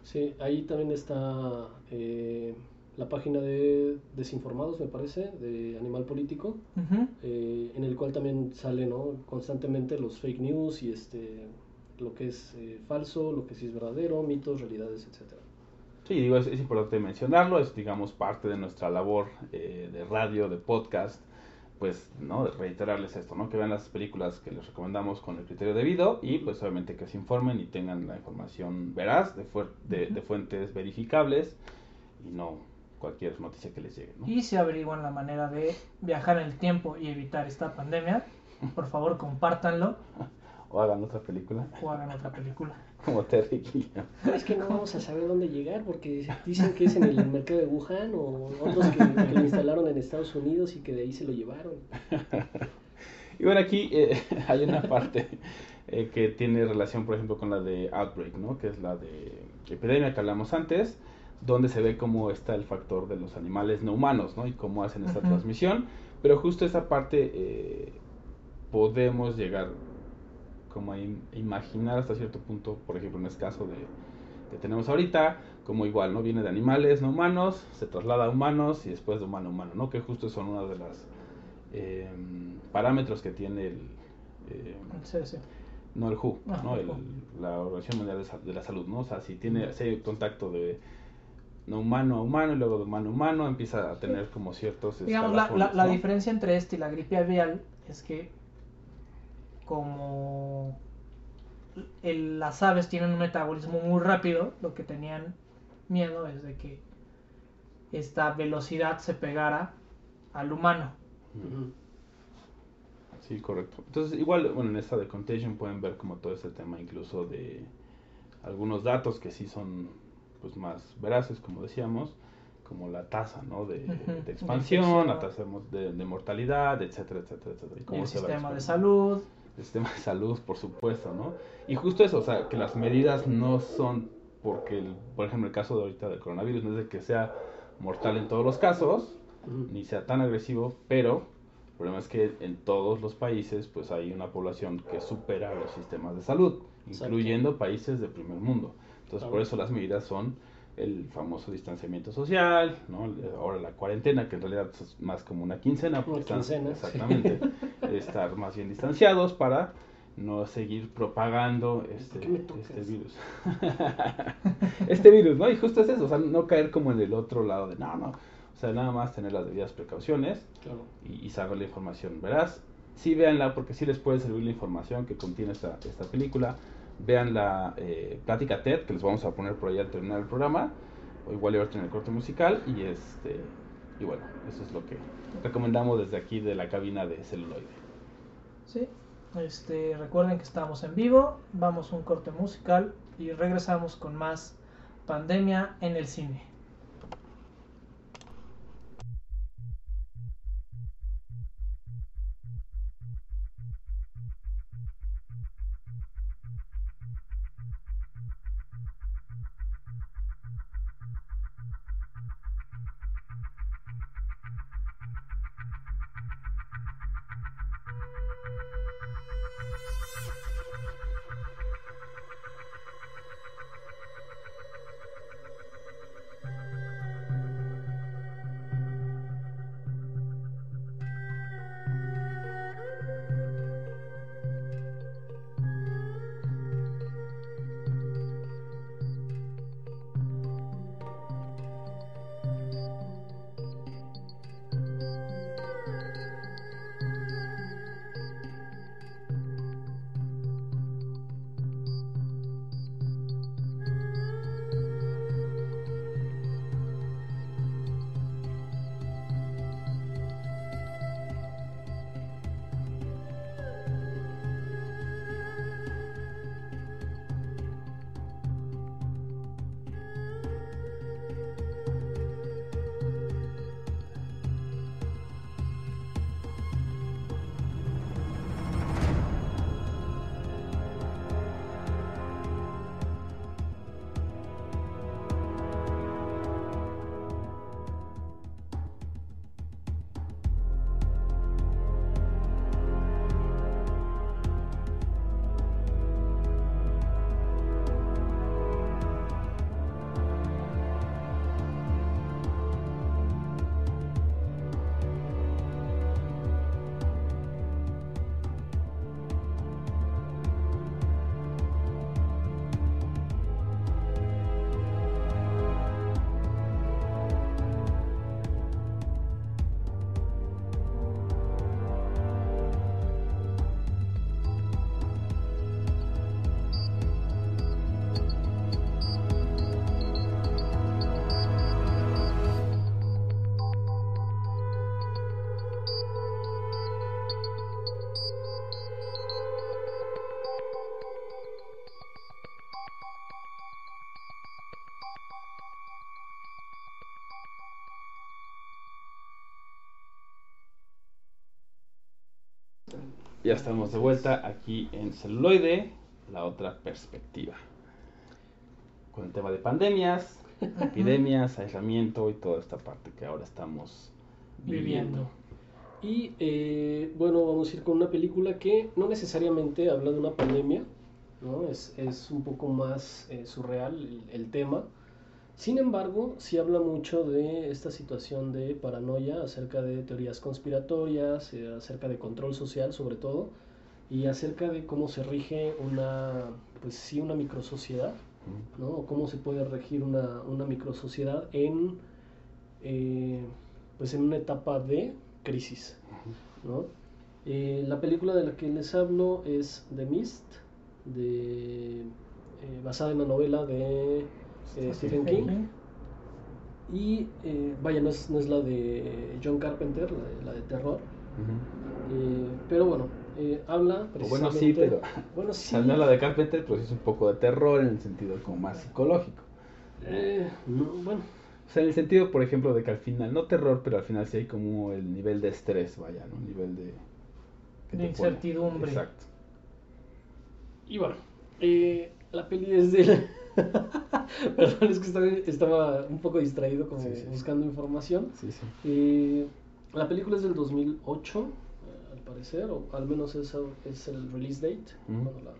Sí, ahí también está eh, la página de Desinformados, me parece, de Animal Político, eh, en el cual también sale ¿no? constantemente los fake news y este lo que es eh, falso, lo que sí es verdadero, mitos, realidades, etcétera. Sí, digo, es, es importante mencionarlo, es digamos parte de nuestra labor eh, de radio, de podcast, pues, ¿no? Reiterarles esto, ¿no? Que vean las películas que les recomendamos con el criterio debido y pues obviamente que se informen y tengan la información veraz, de, de, de fuentes verificables y no cualquier noticia que les llegue, ¿no? Y si averiguan la manera de viajar en el tiempo y evitar esta pandemia, por favor compártanlo (laughs) O hagan otra película o hagan otra película. Como Terry. Es que no vamos a saber dónde llegar porque dicen que es en el mercado de Wuhan o otros que, que lo instalaron en Estados Unidos y que de ahí se lo llevaron. Y bueno, aquí eh, (laughs) hay una parte eh, que tiene relación, por ejemplo, con la de Outbreak, ¿no? Que es la de epidemia que hablamos antes, donde se ve cómo está el factor de los animales no humanos, ¿no? Y cómo hacen esta transmisión. Pero justo esa parte eh, podemos llegar como a imaginar hasta cierto punto, por ejemplo, en este caso de que tenemos ahorita, como igual, ¿no? Viene de animales no humanos, se traslada a humanos y después de humano a humano, ¿no? Que justo son una de las eh, parámetros que tiene el eh, Sí, sí. no el WHO, Ah, ¿no? el la Organización Mundial de, la Salud, ¿no? O sea, si tiene si hay contacto de no humano a humano y luego de humano a humano, empieza a tener como ciertos Digamos, la, la, escalafones, la ¿no? diferencia entre este y la gripe avial es que como el- las aves tienen un metabolismo muy rápido, lo que tenían miedo es de que esta velocidad se pegara al humano. Sí, correcto. Entonces, igual, bueno, en esta de Contagion pueden ver como todo este tema incluso de algunos datos que sí son pues más veraces, como decíamos, como la tasa, ¿no? De, expansión, la tasa de, mo- de- de mortalidad, etcétera, etcétera, etcétera. y cómo el se va sistema de salud, sistema de salud, por supuesto, ¿no? Y justo eso, o sea, que las medidas no son porque, el- por ejemplo, el caso de ahorita del coronavirus no es de que sea mortal en todos los casos, ni sea tan agresivo, pero el problema es que en todos los países pues hay una población que supera los sistemas de salud, Exacto. incluyendo países de primer mundo. Entonces por eso las medidas son el famoso distanciamiento social, ¿no? ahora la cuarentena, que en realidad es más como una quincena, porque Una están- quincena, sí. exactamente, (laughs) estar más bien distanciados para no seguir propagando este, este virus. (laughs) este virus, ¿no? Y justo es eso, o sea, no caer como en el otro lado de, no, no, o sea, nada más tener las debidas precauciones Claro. y, y saber la información. Verás, sí véanla porque sí les puede servir la información que contiene esta, esta película. Vean la eh, plática TED que les vamos a poner por ahí al terminar el programa, o igual ahorita en el corte musical y este y bueno, eso es lo que recomendamos desde aquí de la cabina de celuloide. Sí. Este, recuerden que estamos en vivo, vamos a un corte musical y regresamos con más pandemia en el cine. Ya estamos de vuelta aquí en celuloide, la otra perspectiva. Con el tema de pandemias, (laughs) epidemias, aislamiento y toda esta parte que ahora estamos viviendo. Y eh, bueno, vamos a ir con una película que no necesariamente habla de una pandemia, ¿no? Es, es un poco más eh, surreal el, el tema. Sin embargo, sí habla mucho de esta situación de paranoia acerca de teorías conspiratorias, eh, acerca de control social sobre todo, y acerca de cómo se rige una, pues sí, una microsociedad, ¿no? O cómo se puede regir una, una microsociedad en, eh, pues en una etapa de crisis, ¿no? Eh, la película de la que les hablo es The Mist, de, basada en la novela de eh, Stephen King. Y eh, vaya, no es, no es la de John Carpenter, la de, la de terror. Eh, pero bueno, eh, habla O bueno, sí, precisamente- pero Bueno, (laughs) sí. la de Carpenter, pero sí es un poco de terror en el sentido como más psicológico. Eh, no, bueno, O sea, en el sentido, por ejemplo, de que al final, no terror, pero al final sí hay como el nivel de estrés, vaya, ¿no? Nivel de... incertidumbre. Exacto. Y bueno, eh, la peli es del... (laughs) Perdón, es que estaba, estaba un poco distraído como Sí, sí. buscando información. Sí. Eh, la película es del 2008, eh, al parecer, o al menos ese es el release date, cuando la,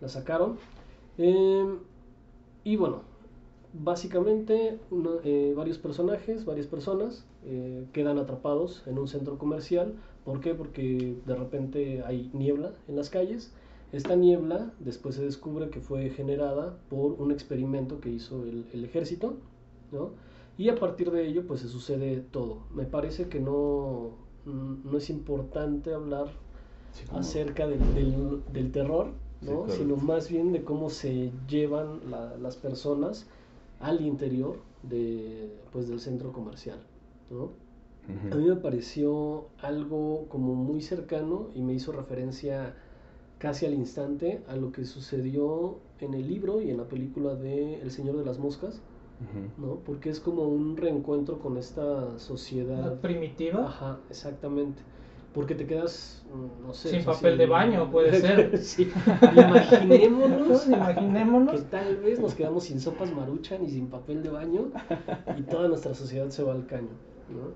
la sacaron. Eh, y bueno, básicamente eh, varios personajes, varias personas eh, quedan atrapados en un centro comercial. ¿Por qué? Porque de repente hay niebla en las calles. Esta niebla después se descubre que fue generada por un experimento que hizo el, el ejército, ¿no? Y a partir de ello, pues se sucede todo. Me parece que no, mm, no es importante hablar Sí, acerca del, del- del terror, Sí, ¿no? sino más bien de cómo se llevan la- las personas al interior de, pues, del centro comercial. ¿no? A mí me pareció algo como muy cercano y me hizo referencia casi al instante a lo que sucedió en el libro y en la película de El Señor de las Moscas, Ujú. ¿no? Porque es como un reencuentro con esta sociedad. La primitiva. Ajá, exactamente. Porque te quedas, mm, no sé. Sin papel de baño, puede ser. (laughs) sí. Imaginémonos (laughs) Imaginémonos. que tal vez nos quedamos sin sopas maruchan y sin papel de baño y toda nuestra sociedad se va al caño. ¿no?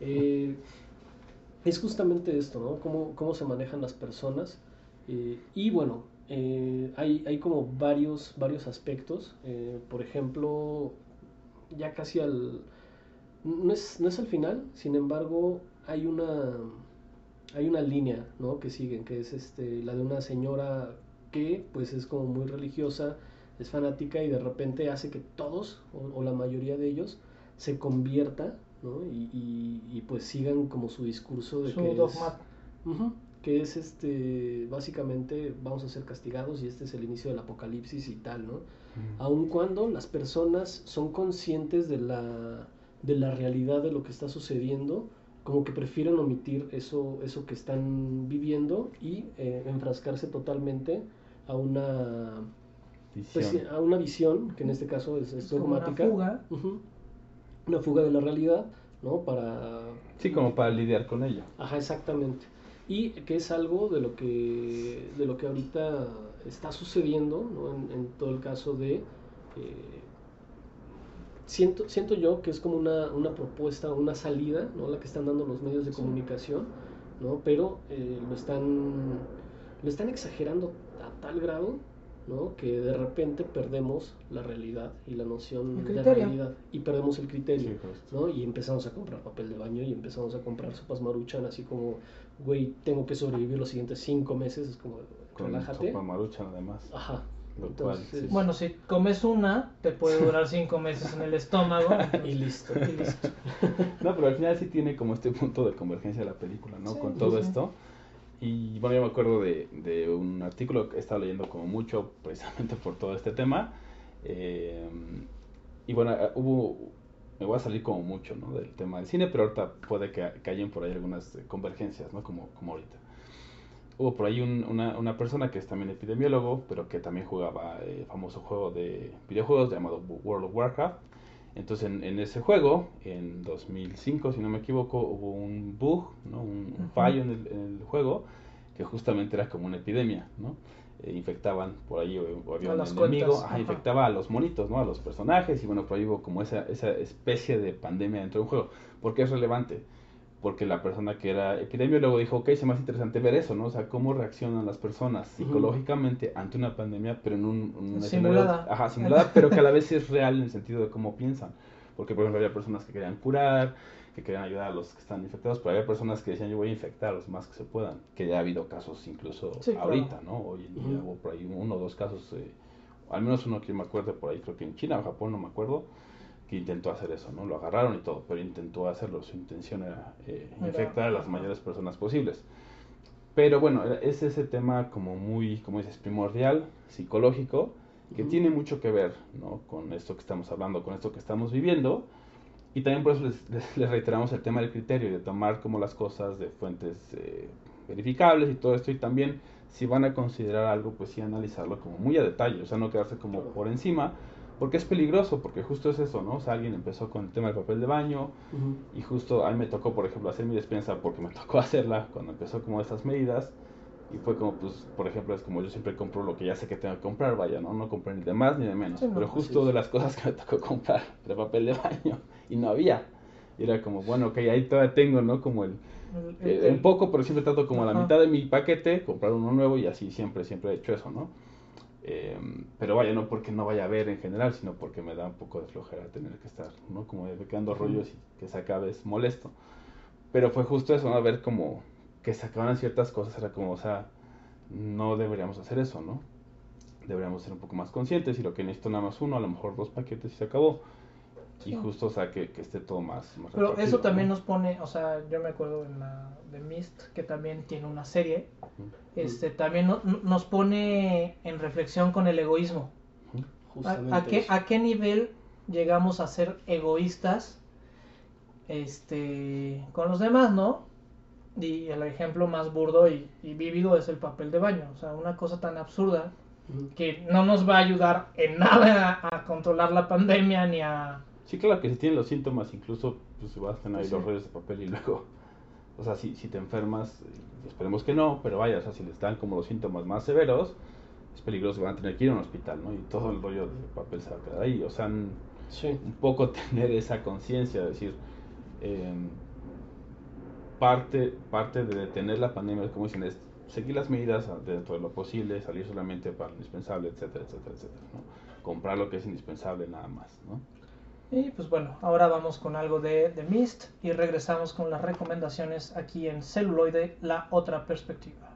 Eh, es justamente esto, ¿no? Cómo, cómo se manejan las personas. Eh, y bueno, eh, hay, hay como varios, varios aspectos. eh, por ejemplo, ya casi al... No es, no es al final, sin embargo, hay una, hay una línea ¿no? que siguen, que es este, la de una señora que pues es como muy religiosa, es fanática y de repente hace que todos, o, o la mayoría de ellos, se convierta ¿no? y, y- y, pues sigan como su discurso de Su que es- dogma. Que es este básicamente vamos a ser castigados y este es el inicio del apocalipsis y tal, ¿no? Aun cuando las personas son conscientes de la, de la realidad de lo que está sucediendo, como que prefieren omitir eso, eso que están viviendo y eh, enfrascarse totalmente a una, pues, Visión. a una visión, que en este caso es, es como una dogmática. fuga. Una fuga de la realidad, ¿no? Para Sí, como para lidiar con ello. Ajá, exactamente. Y que es algo de lo que, de lo que ahorita está sucediendo, ¿no? en, en todo el caso de... eh, siento, siento yo que es como una, una propuesta, una salida, ¿no? la que están dando los medios de comunicación, ¿no? pero eh, lo, están, lo están exagerando a tal grado ¿no? que de repente perdemos la realidad y la noción de realidad y perdemos el criterio. Sí. ¿no? Y empezamos a comprar papel de baño y empezamos a comprar sopas maruchan, así como, güey, tengo que sobrevivir los siguientes cinco meses, es como, Con relájate. sopa maruchan además. Ajá. Lo cual, sí. Bueno, si comes una, te puede durar cinco meses en el estómago. (laughs) y listo. Y listo. (laughs) No, pero al final sí tiene como este punto de convergencia la película, ¿no? Sí, Con todo sí. esto. Y bueno, yo me acuerdo de, de un artículo que he estado leyendo como mucho precisamente por todo este tema. Eh, y bueno, eh, hubo, me voy a salir como mucho, ¿no? Del tema del cine, pero ahorita puede que, que hayan por ahí algunas eh, convergencias, ¿no? Como, como ahorita. Hubo por ahí un- una, una persona que es también epidemiólogo, pero que también jugaba el famoso juego de videojuegos llamado World of Warcraft. Entonces en, en ese juego, en 2005 si no me equivoco, hubo un bug, ¿no? un, un fallo en el, en el juego que justamente era como una epidemia, ¿no? Eh, infectaban por ahí o, había un enemigo, ajá. infectaba a los monitos, ¿no? A los personajes y bueno, por ahí hubo como esa, esa especie de pandemia dentro de un juego. ¿Por qué es relevante? Porque la persona que era epidemiólogo dijo, ok, es más interesante ver eso, ¿no? O sea, cómo reaccionan las personas psicológicamente ante una pandemia, pero en un, un Simulada. Ajá, simulada, (laughs) pero que a la vez es real en el sentido de cómo piensan. Porque, por ejemplo, había personas que querían curar, que querían ayudar a los que están infectados, pero había personas que decían, yo voy a infectar a los más que se puedan. Que ya ha habido casos incluso Sí, claro. ahorita, ¿no? Hoy en día Ujú. hubo por ahí uno o dos casos, eh, al menos uno que me acuerdo por ahí, creo que en China o Japón, no me acuerdo, que intentó hacer eso, ¿no? Lo agarraron y todo, pero intentó hacerlo. Su intención era eh, infectar a las mayores personas posibles. Pero bueno, es ese tema como muy, como dices, primordial, psicológico, que Ujú. tiene mucho que ver, ¿no? Con esto que estamos hablando, con esto que estamos viviendo. Y también por eso les, les- les reiteramos el tema del criterio y de tomar como las cosas de fuentes eh, verificables y todo esto. Y también, si van a considerar algo, pues sí analizarlo como muy a detalle, o sea, no quedarse como por encima, porque es peligroso, porque justo es eso, ¿no? O sea, alguien empezó con el tema del papel de baño, y justo a mí me tocó, por ejemplo, hacer mi despensa porque me (laughs) tocó hacerla cuando empezó como estas medidas. Y fue como, pues, por ejemplo, es como yo siempre compro lo que ya sé que tengo que comprar, vaya, ¿no? No compré ni de más ni de menos. Sí, no, Pero así justo es. de las cosas que me tocó comprar, de papel de baño, y no había. Y era como, bueno, ok, ahí todavía tengo, ¿no? Como el, El- eh, el- un poco, pero siempre trato como a la mitad de mi paquete, comprar uno nuevo y así siempre, siempre he hecho eso, ¿no? Eh, pero vaya, no porque no vaya a ver en general, sino porque me da un poco de flojera tener que estar, ¿no? Como de quedando rollos y que se acabe es molesto. Pero fue justo eso, ¿no? A ver como que se acabaran ciertas cosas, era como, o sea, no deberíamos hacer eso, ¿no? Deberíamos ser un poco más conscientes y lo que necesito nada más uno, a lo mejor dos paquetes y se acabó. Y justo, o sea, que, que esté todo más, más Pero eso ¿no? también nos pone, o sea, yo me acuerdo en la de Mist, que también tiene una serie, este también no- no- nos pone en reflexión con el egoísmo. ¿A, Justamente a qué. ¿A qué nivel llegamos a ser egoístas este, con los demás, no? Y el ejemplo más burdo y, y vívido es el papel de baño. O sea, una cosa tan absurda que no nos va a ayudar en nada a controlar la pandemia ni a... Sí, claro que si tienen los síntomas, incluso pues vas a tener ahí Sí. los rollos de papel y luego, o sea, si, si te enfermas, esperemos que no, pero vaya, o sea, si les dan como los síntomas más severos, es peligroso, van a tener que ir a un hospital, ¿no? Y todo el rollo de papel se va a quedar ahí, o sea, Sí. un poco (laughs) tener esa conciencia, de decir, em, parte, parte de detener la pandemia, como dicen, es seguir las medidas dentro de lo posible, salir solamente para lo indispensable, etcétera, etcétera, etcétera, ¿no? Comprar lo que es indispensable nada más, ¿no? Y pues bueno, ahora vamos con algo de, de Mist y regresamos con las recomendaciones aquí en Celuloide, la otra perspectiva.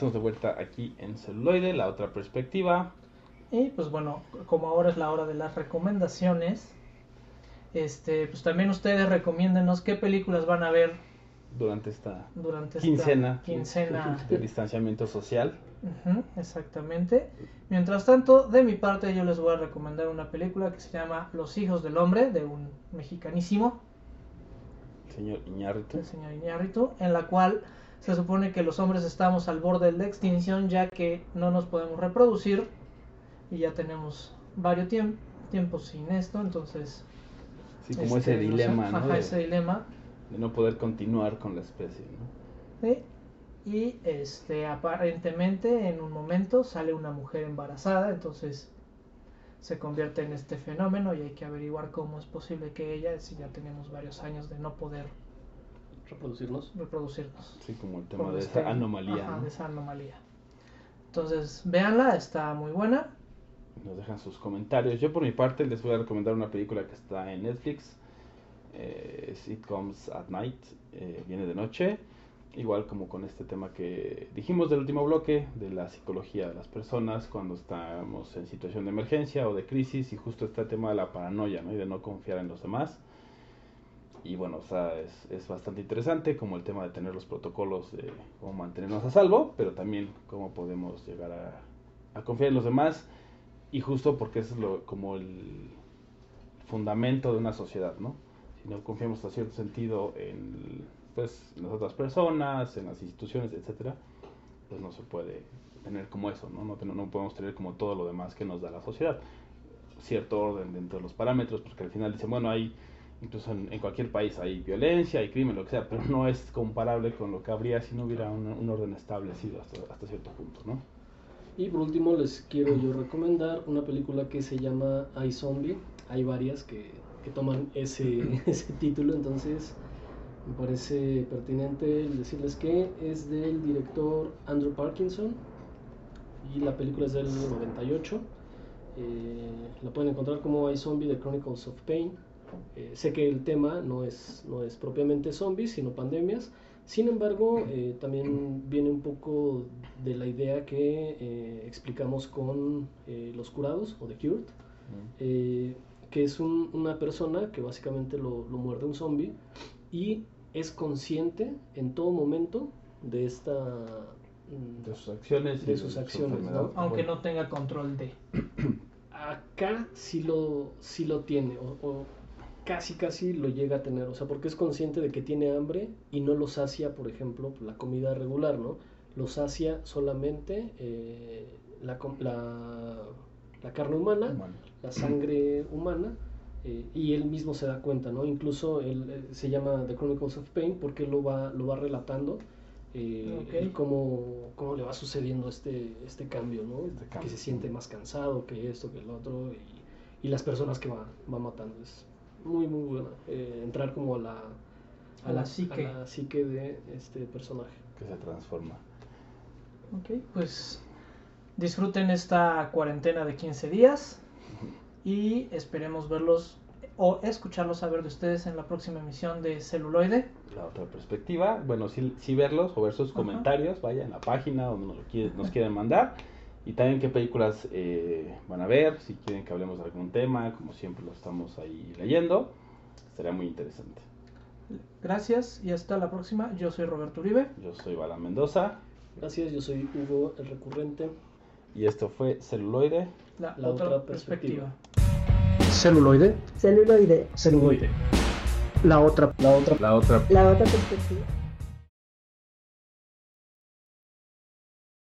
Estamos de vuelta aquí en celuloide, la otra perspectiva. Y pues bueno, como ahora es la hora de las recomendaciones, este, pues también ustedes recomiéndenos qué películas van a ver Durante esta durante esta quincena, quincena. (laughs) de distanciamiento social. Ujú, exactamente. Mientras tanto, de mi parte yo les voy a recomendar una película que se llama Los hijos del hombre, de un mexicanísimo, Señor Iñárritu. el señor Iñárritu, en la cual se supone que los hombres estamos al borde de la extinción ya que no nos podemos reproducir y ya tenemos varios tiemp- tiempos sin esto, entonces... Sí, como este, ese no sé, dilema, ¿no? Ajá, De, ese dilema. de no poder continuar con la especie, ¿no? ¿sí? Y este, aparentemente en un momento sale una mujer embarazada, entonces se convierte en este fenómeno y hay que averiguar cómo es posible que ella, si ya tenemos varios años de no poder Reproducirnos. reproducirnos. Sí, como el tema de este- esa anomalía. ajá, ¿no? de esa anomalía. Entonces, véanla, está muy buena. Nos dejan sus comentarios. Yo por mi parte les voy a recomendar una película que está en Netflix. Eh, It Comes at Night. eh, viene de noche. Igual como con este tema que dijimos del último bloque, de la psicología de las personas cuando estamos en situación de emergencia o de crisis y justo este tema de la paranoia ¿no? y de no confiar en los demás. Y bueno, o sea, es, es bastante interesante como el tema de tener los protocolos de cómo mantenernos a salvo, pero también cómo podemos llegar a, a confiar en los demás y justo porque eso es lo, como el fundamento de una sociedad, ¿no? Si no confiamos a cierto sentido en, pues, en las otras personas, en las instituciones, etcétera, pues no se puede tener como eso, ¿no? No, no podemos tener como todo lo demás que nos da la sociedad. Cierto orden dentro de los parámetros, porque al final dicen, bueno, hay, incluso en, en cualquier país hay violencia, hay crimen, lo que sea, pero no es comparable con lo que habría si no hubiera un, un orden establecido hasta, hasta cierto punto, ¿no? Y por último les quiero yo recomendar una película que se llama I Zombie. Hay varias que, que toman ese, (laughs) ese título, entonces me parece pertinente decirles que es del director Andrew Parkinson y la película es del 98. Eh, la pueden encontrar como I Zombie The Chronicles of Pain. Eh, sé que el tema no es, no es propiamente zombies, sino pandemias. Sin embargo, eh, también viene un poco de la idea que eh, explicamos con eh, los curados o The Cured, eh, que es un- una persona que básicamente lo, lo muerde un zombie y es consciente en todo momento de esta... mm, De sus acciones. De sus su acciones, enfermedad. ¿no? Aunque Bueno. no tenga control de. acá sí lo, sí lo tiene, o, o casi casi lo llega a tener, o sea, porque es consciente de que tiene hambre y no lo sacia, por ejemplo, la comida regular, ¿no? Lo sacia solamente eh, la, com- la, la carne humana, la sangre humana, eh, y él mismo se da cuenta, ¿no? Incluso él eh, se llama The Chronicles of Pain porque él lo va, lo va relatando. eh, Ok. el cómo, cómo le va sucediendo este, este cambio, ¿no? Este que se siente más cansado que esto, que el otro, y, y las personas que va, va matando. Es muy, muy buena. eh, entrar como a la, A la psique. a la psique de este personaje. que se transforma. Ok, pues disfruten esta cuarentena de 15 días y esperemos verlos o escucharlos a ver de ustedes en la próxima emisión de Celuloide. La otra perspectiva, bueno, sí, sí verlos o ver sus Ajá. comentarios, vaya en la página donde nos, lo quiere- nos quieren mandar. Y también qué películas eh, van a ver, si quieren que hablemos de algún tema, como siempre lo estamos ahí leyendo. Estaría muy interesante. Gracias y hasta la próxima. Yo soy Roberto Uribe. Yo soy Bala Mendoza Gracias, yo soy Hugo el Recurrente. y esto fue Celuloide. La, La otra, otra perspectiva. perspectiva. Celuloide. Celuloide. Celuloide. La otra. La otra. La otra La otra perspectiva.